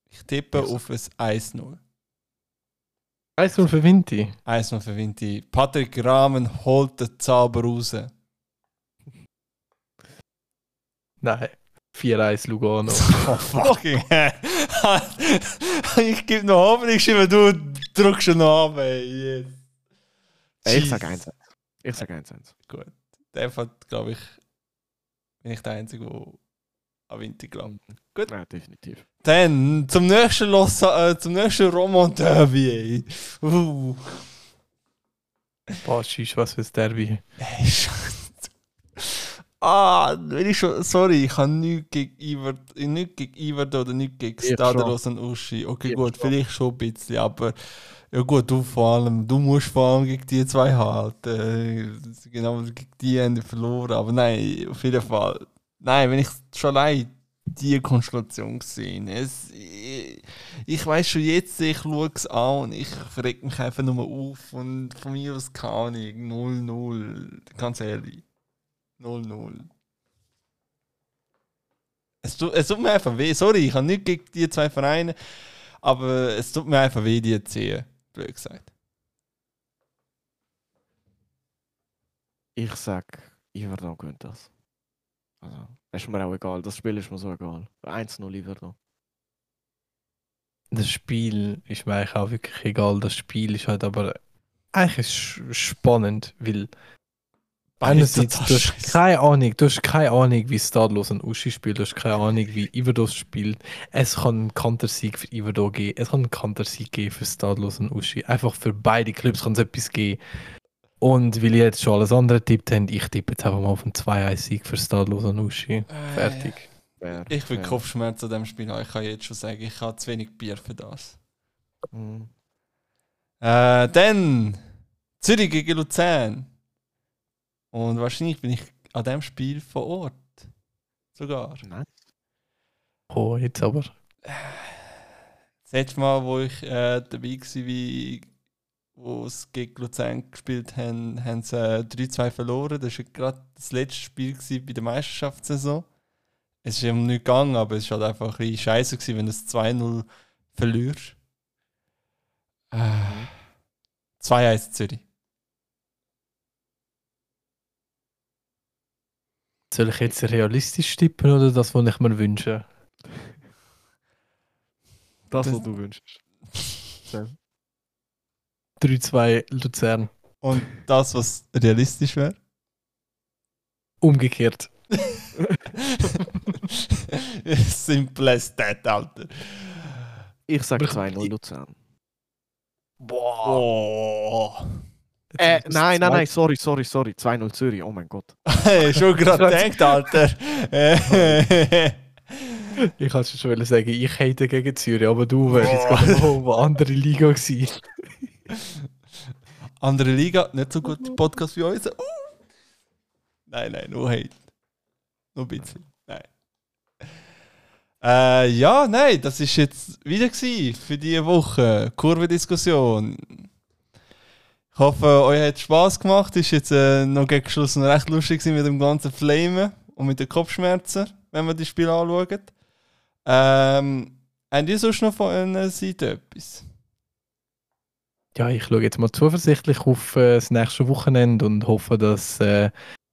Ich tippe Ich auf ein 1-0. 1 für Vinti. 1-0 für Vinti. Patrick Rahmen holt den Zauber raus. Nein. 4-1 Lugano. [laughs] Oh, fucking hell. [laughs] ich gebe noch Hoffnung, du drückst schon noch ab, ey. Yes. Ey, ich Jesus. sag 1 Ich sag 1 Der hat, glaube ich, bin ich der Einzige, der an Vinti glaubt. Gut. Ja, definitiv. Dann zum nächsten Los, äh, zum nächsten Roman Derby. Uh. Boah, tschüss, was fürs Derby. Ey, Scheiße. Ah, wenn ich schon, sorry, ich habe nichts gegen Iver, nichts gegen Iver oder nichts gegen Ich Stadelos und Uschi. Okay, Ich gut, schon. vielleicht schon ein bisschen, aber ja gut, du vor allem, du musst vor allem gegen die zwei halten. Äh, Genau, gegen die haben die verloren, aber nein, auf jeden Fall. Nein, wenn ich schon allein die Konstellation gesehen es, ich, ich weiß schon jetzt, ich schaue es an und ich reg mich einfach nur auf und von mir aus keine Ahnung, 0-0, ganz ehrlich. 0-0. Es tut, es tut mir einfach weh. Sorry, ich habe nicht gegen die zwei Vereine, aber es tut mir einfach weh, die zu sehen. Blöd gesagt. Ich sag, Iverdon gewinnt das. Also, ist mir auch egal. Das Spiel ist mir so egal. 1-0 Iverdon. Das Spiel ist mir eigentlich auch wirklich egal. Das Spiel ist halt aber eigentlich ist spannend, weil einerseits du hast keine Ahnung, du hast keine Ahnung, wie Stadlos und Uschi spielt, du hast keine Ahnung, wie Iverdos spielt. Es kann einen Kantersieg für Iverdo geben, es kann einen Kantersieg geben für Stadlos und Uschi. Einfach für beide Clubs kann es etwas geben. Und weil ich jetzt schon alles andere tippt habe, ich tippe jetzt einfach mal auf einen 2-1-Sieg für Stadlos und Uschi. Fertig. Fair, Ich will. Kopfschmerzen an diesem Spiel haben. Ich kann jetzt schon sagen, ich habe zu wenig Bier für das. Mhm. Äh, dann Zürich gegen Luzern. Und wahrscheinlich bin ich an dem Spiel vor Ort. Sogar. Nein. Oh, jetzt aber. Das letzte Mal, wo ich äh, dabei war, wie wo es gegen Luzern gespielt haben, haben sie äh, 3-2 verloren. Das war gerade das letzte Spiel bei der Meisterschaftssaison. Es ist eben nicht gegangen, aber es war halt einfach ein bisschen scheiße, gewesen, wenn du es 2-0 verlierst. Äh, 2-1 Zürich. Soll ich jetzt realistisch tippen oder das, was ich mir wünsche? Das, Das- was du wünschst. [laughs] 3-2 Luzern. Und das, was realistisch wäre? Umgekehrt. [laughs] Simple as that, Alter. Ich sag Aber- 2-0 Luzern. Boah. Oh. Äh, nein, nein, nein, sorry, sorry, sorry. 2-0 Zürich, oh mein Gott. [laughs] [laughs] Schon gerade gedacht, Alter. Ich kann schon sagen, ich hate gegen Zürich, aber du wärst jetzt glaube ich wo andere Liga gewesen. [laughs] Andere Liga, nicht so gut Podcast wie unser. Uh. Nein, nein, nur Hate. Nur ein bisschen. Nein. Äh, ja, nein, das ist jetzt wieder für diese Woche. Kurvendiskussion. Ich hoffe, euch hat Spaß gemacht. Ist jetzt äh, noch gegen Schluss noch recht lustig mit dem ganzen Flamen und mit den Kopfschmerzen, wenn wir die Spiele anschauen. Ähm, habt ihr sonst noch von einer Seite etwas? Ja, ich schaue jetzt mal zuversichtlich auf äh, das nächste Wochenende und hoffe, dass äh,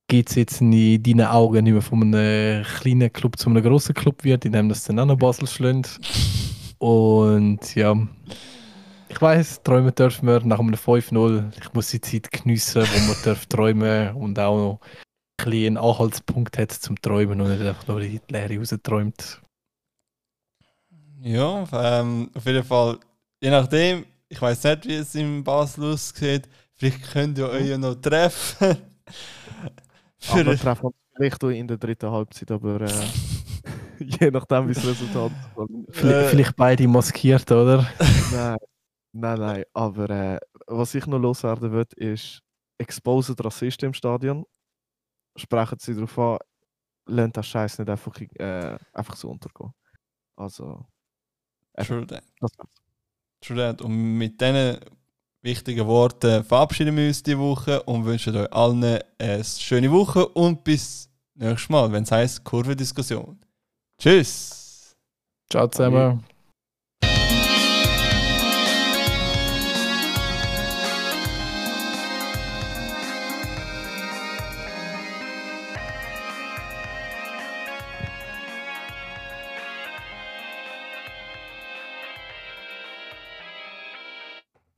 GC jetzt in deinen Augen nicht mehr von einem kleinen Club zu einem grossen Club wird, indem das dann auch noch Basel schlägt. [laughs] Und ja, ich weiß, träumen dürfen wir nach einem 5-0. Ich muss die Zeit geniessen, wo man [laughs] darf träumen und auch noch ein einen Anhaltspunkt hat zum Träumen und nicht einfach nur in die Leere rausträumt. Ja, ähm, auf jeden Fall, je nachdem, ich weiß nicht, wie es im Basel aussieht, vielleicht könnt ihr euch ja noch treffen. [laughs] Aber Für, treffen uns vielleicht auch in der dritten Halbzeit, aber äh, [laughs] je nachdem, wie das Resultat Vielleicht, Äh. vielleicht beide maskiert, oder? Nein, nein, nein. Aber äh, was ich noch loswerden will, ist, exposet Rassisten im Stadion. Sprechen sie darauf an, lernt das Scheiß nicht einfach, äh, einfach so untergehen. Also, True that. das True that. Und mit diesen wichtigen Worten verabschieden wir uns diese Woche und wünschen euch allen eine schöne Woche und bis nächstes Mal, wenn es heißt Kurvendiskussion. Tschüss! Ciao zusammen.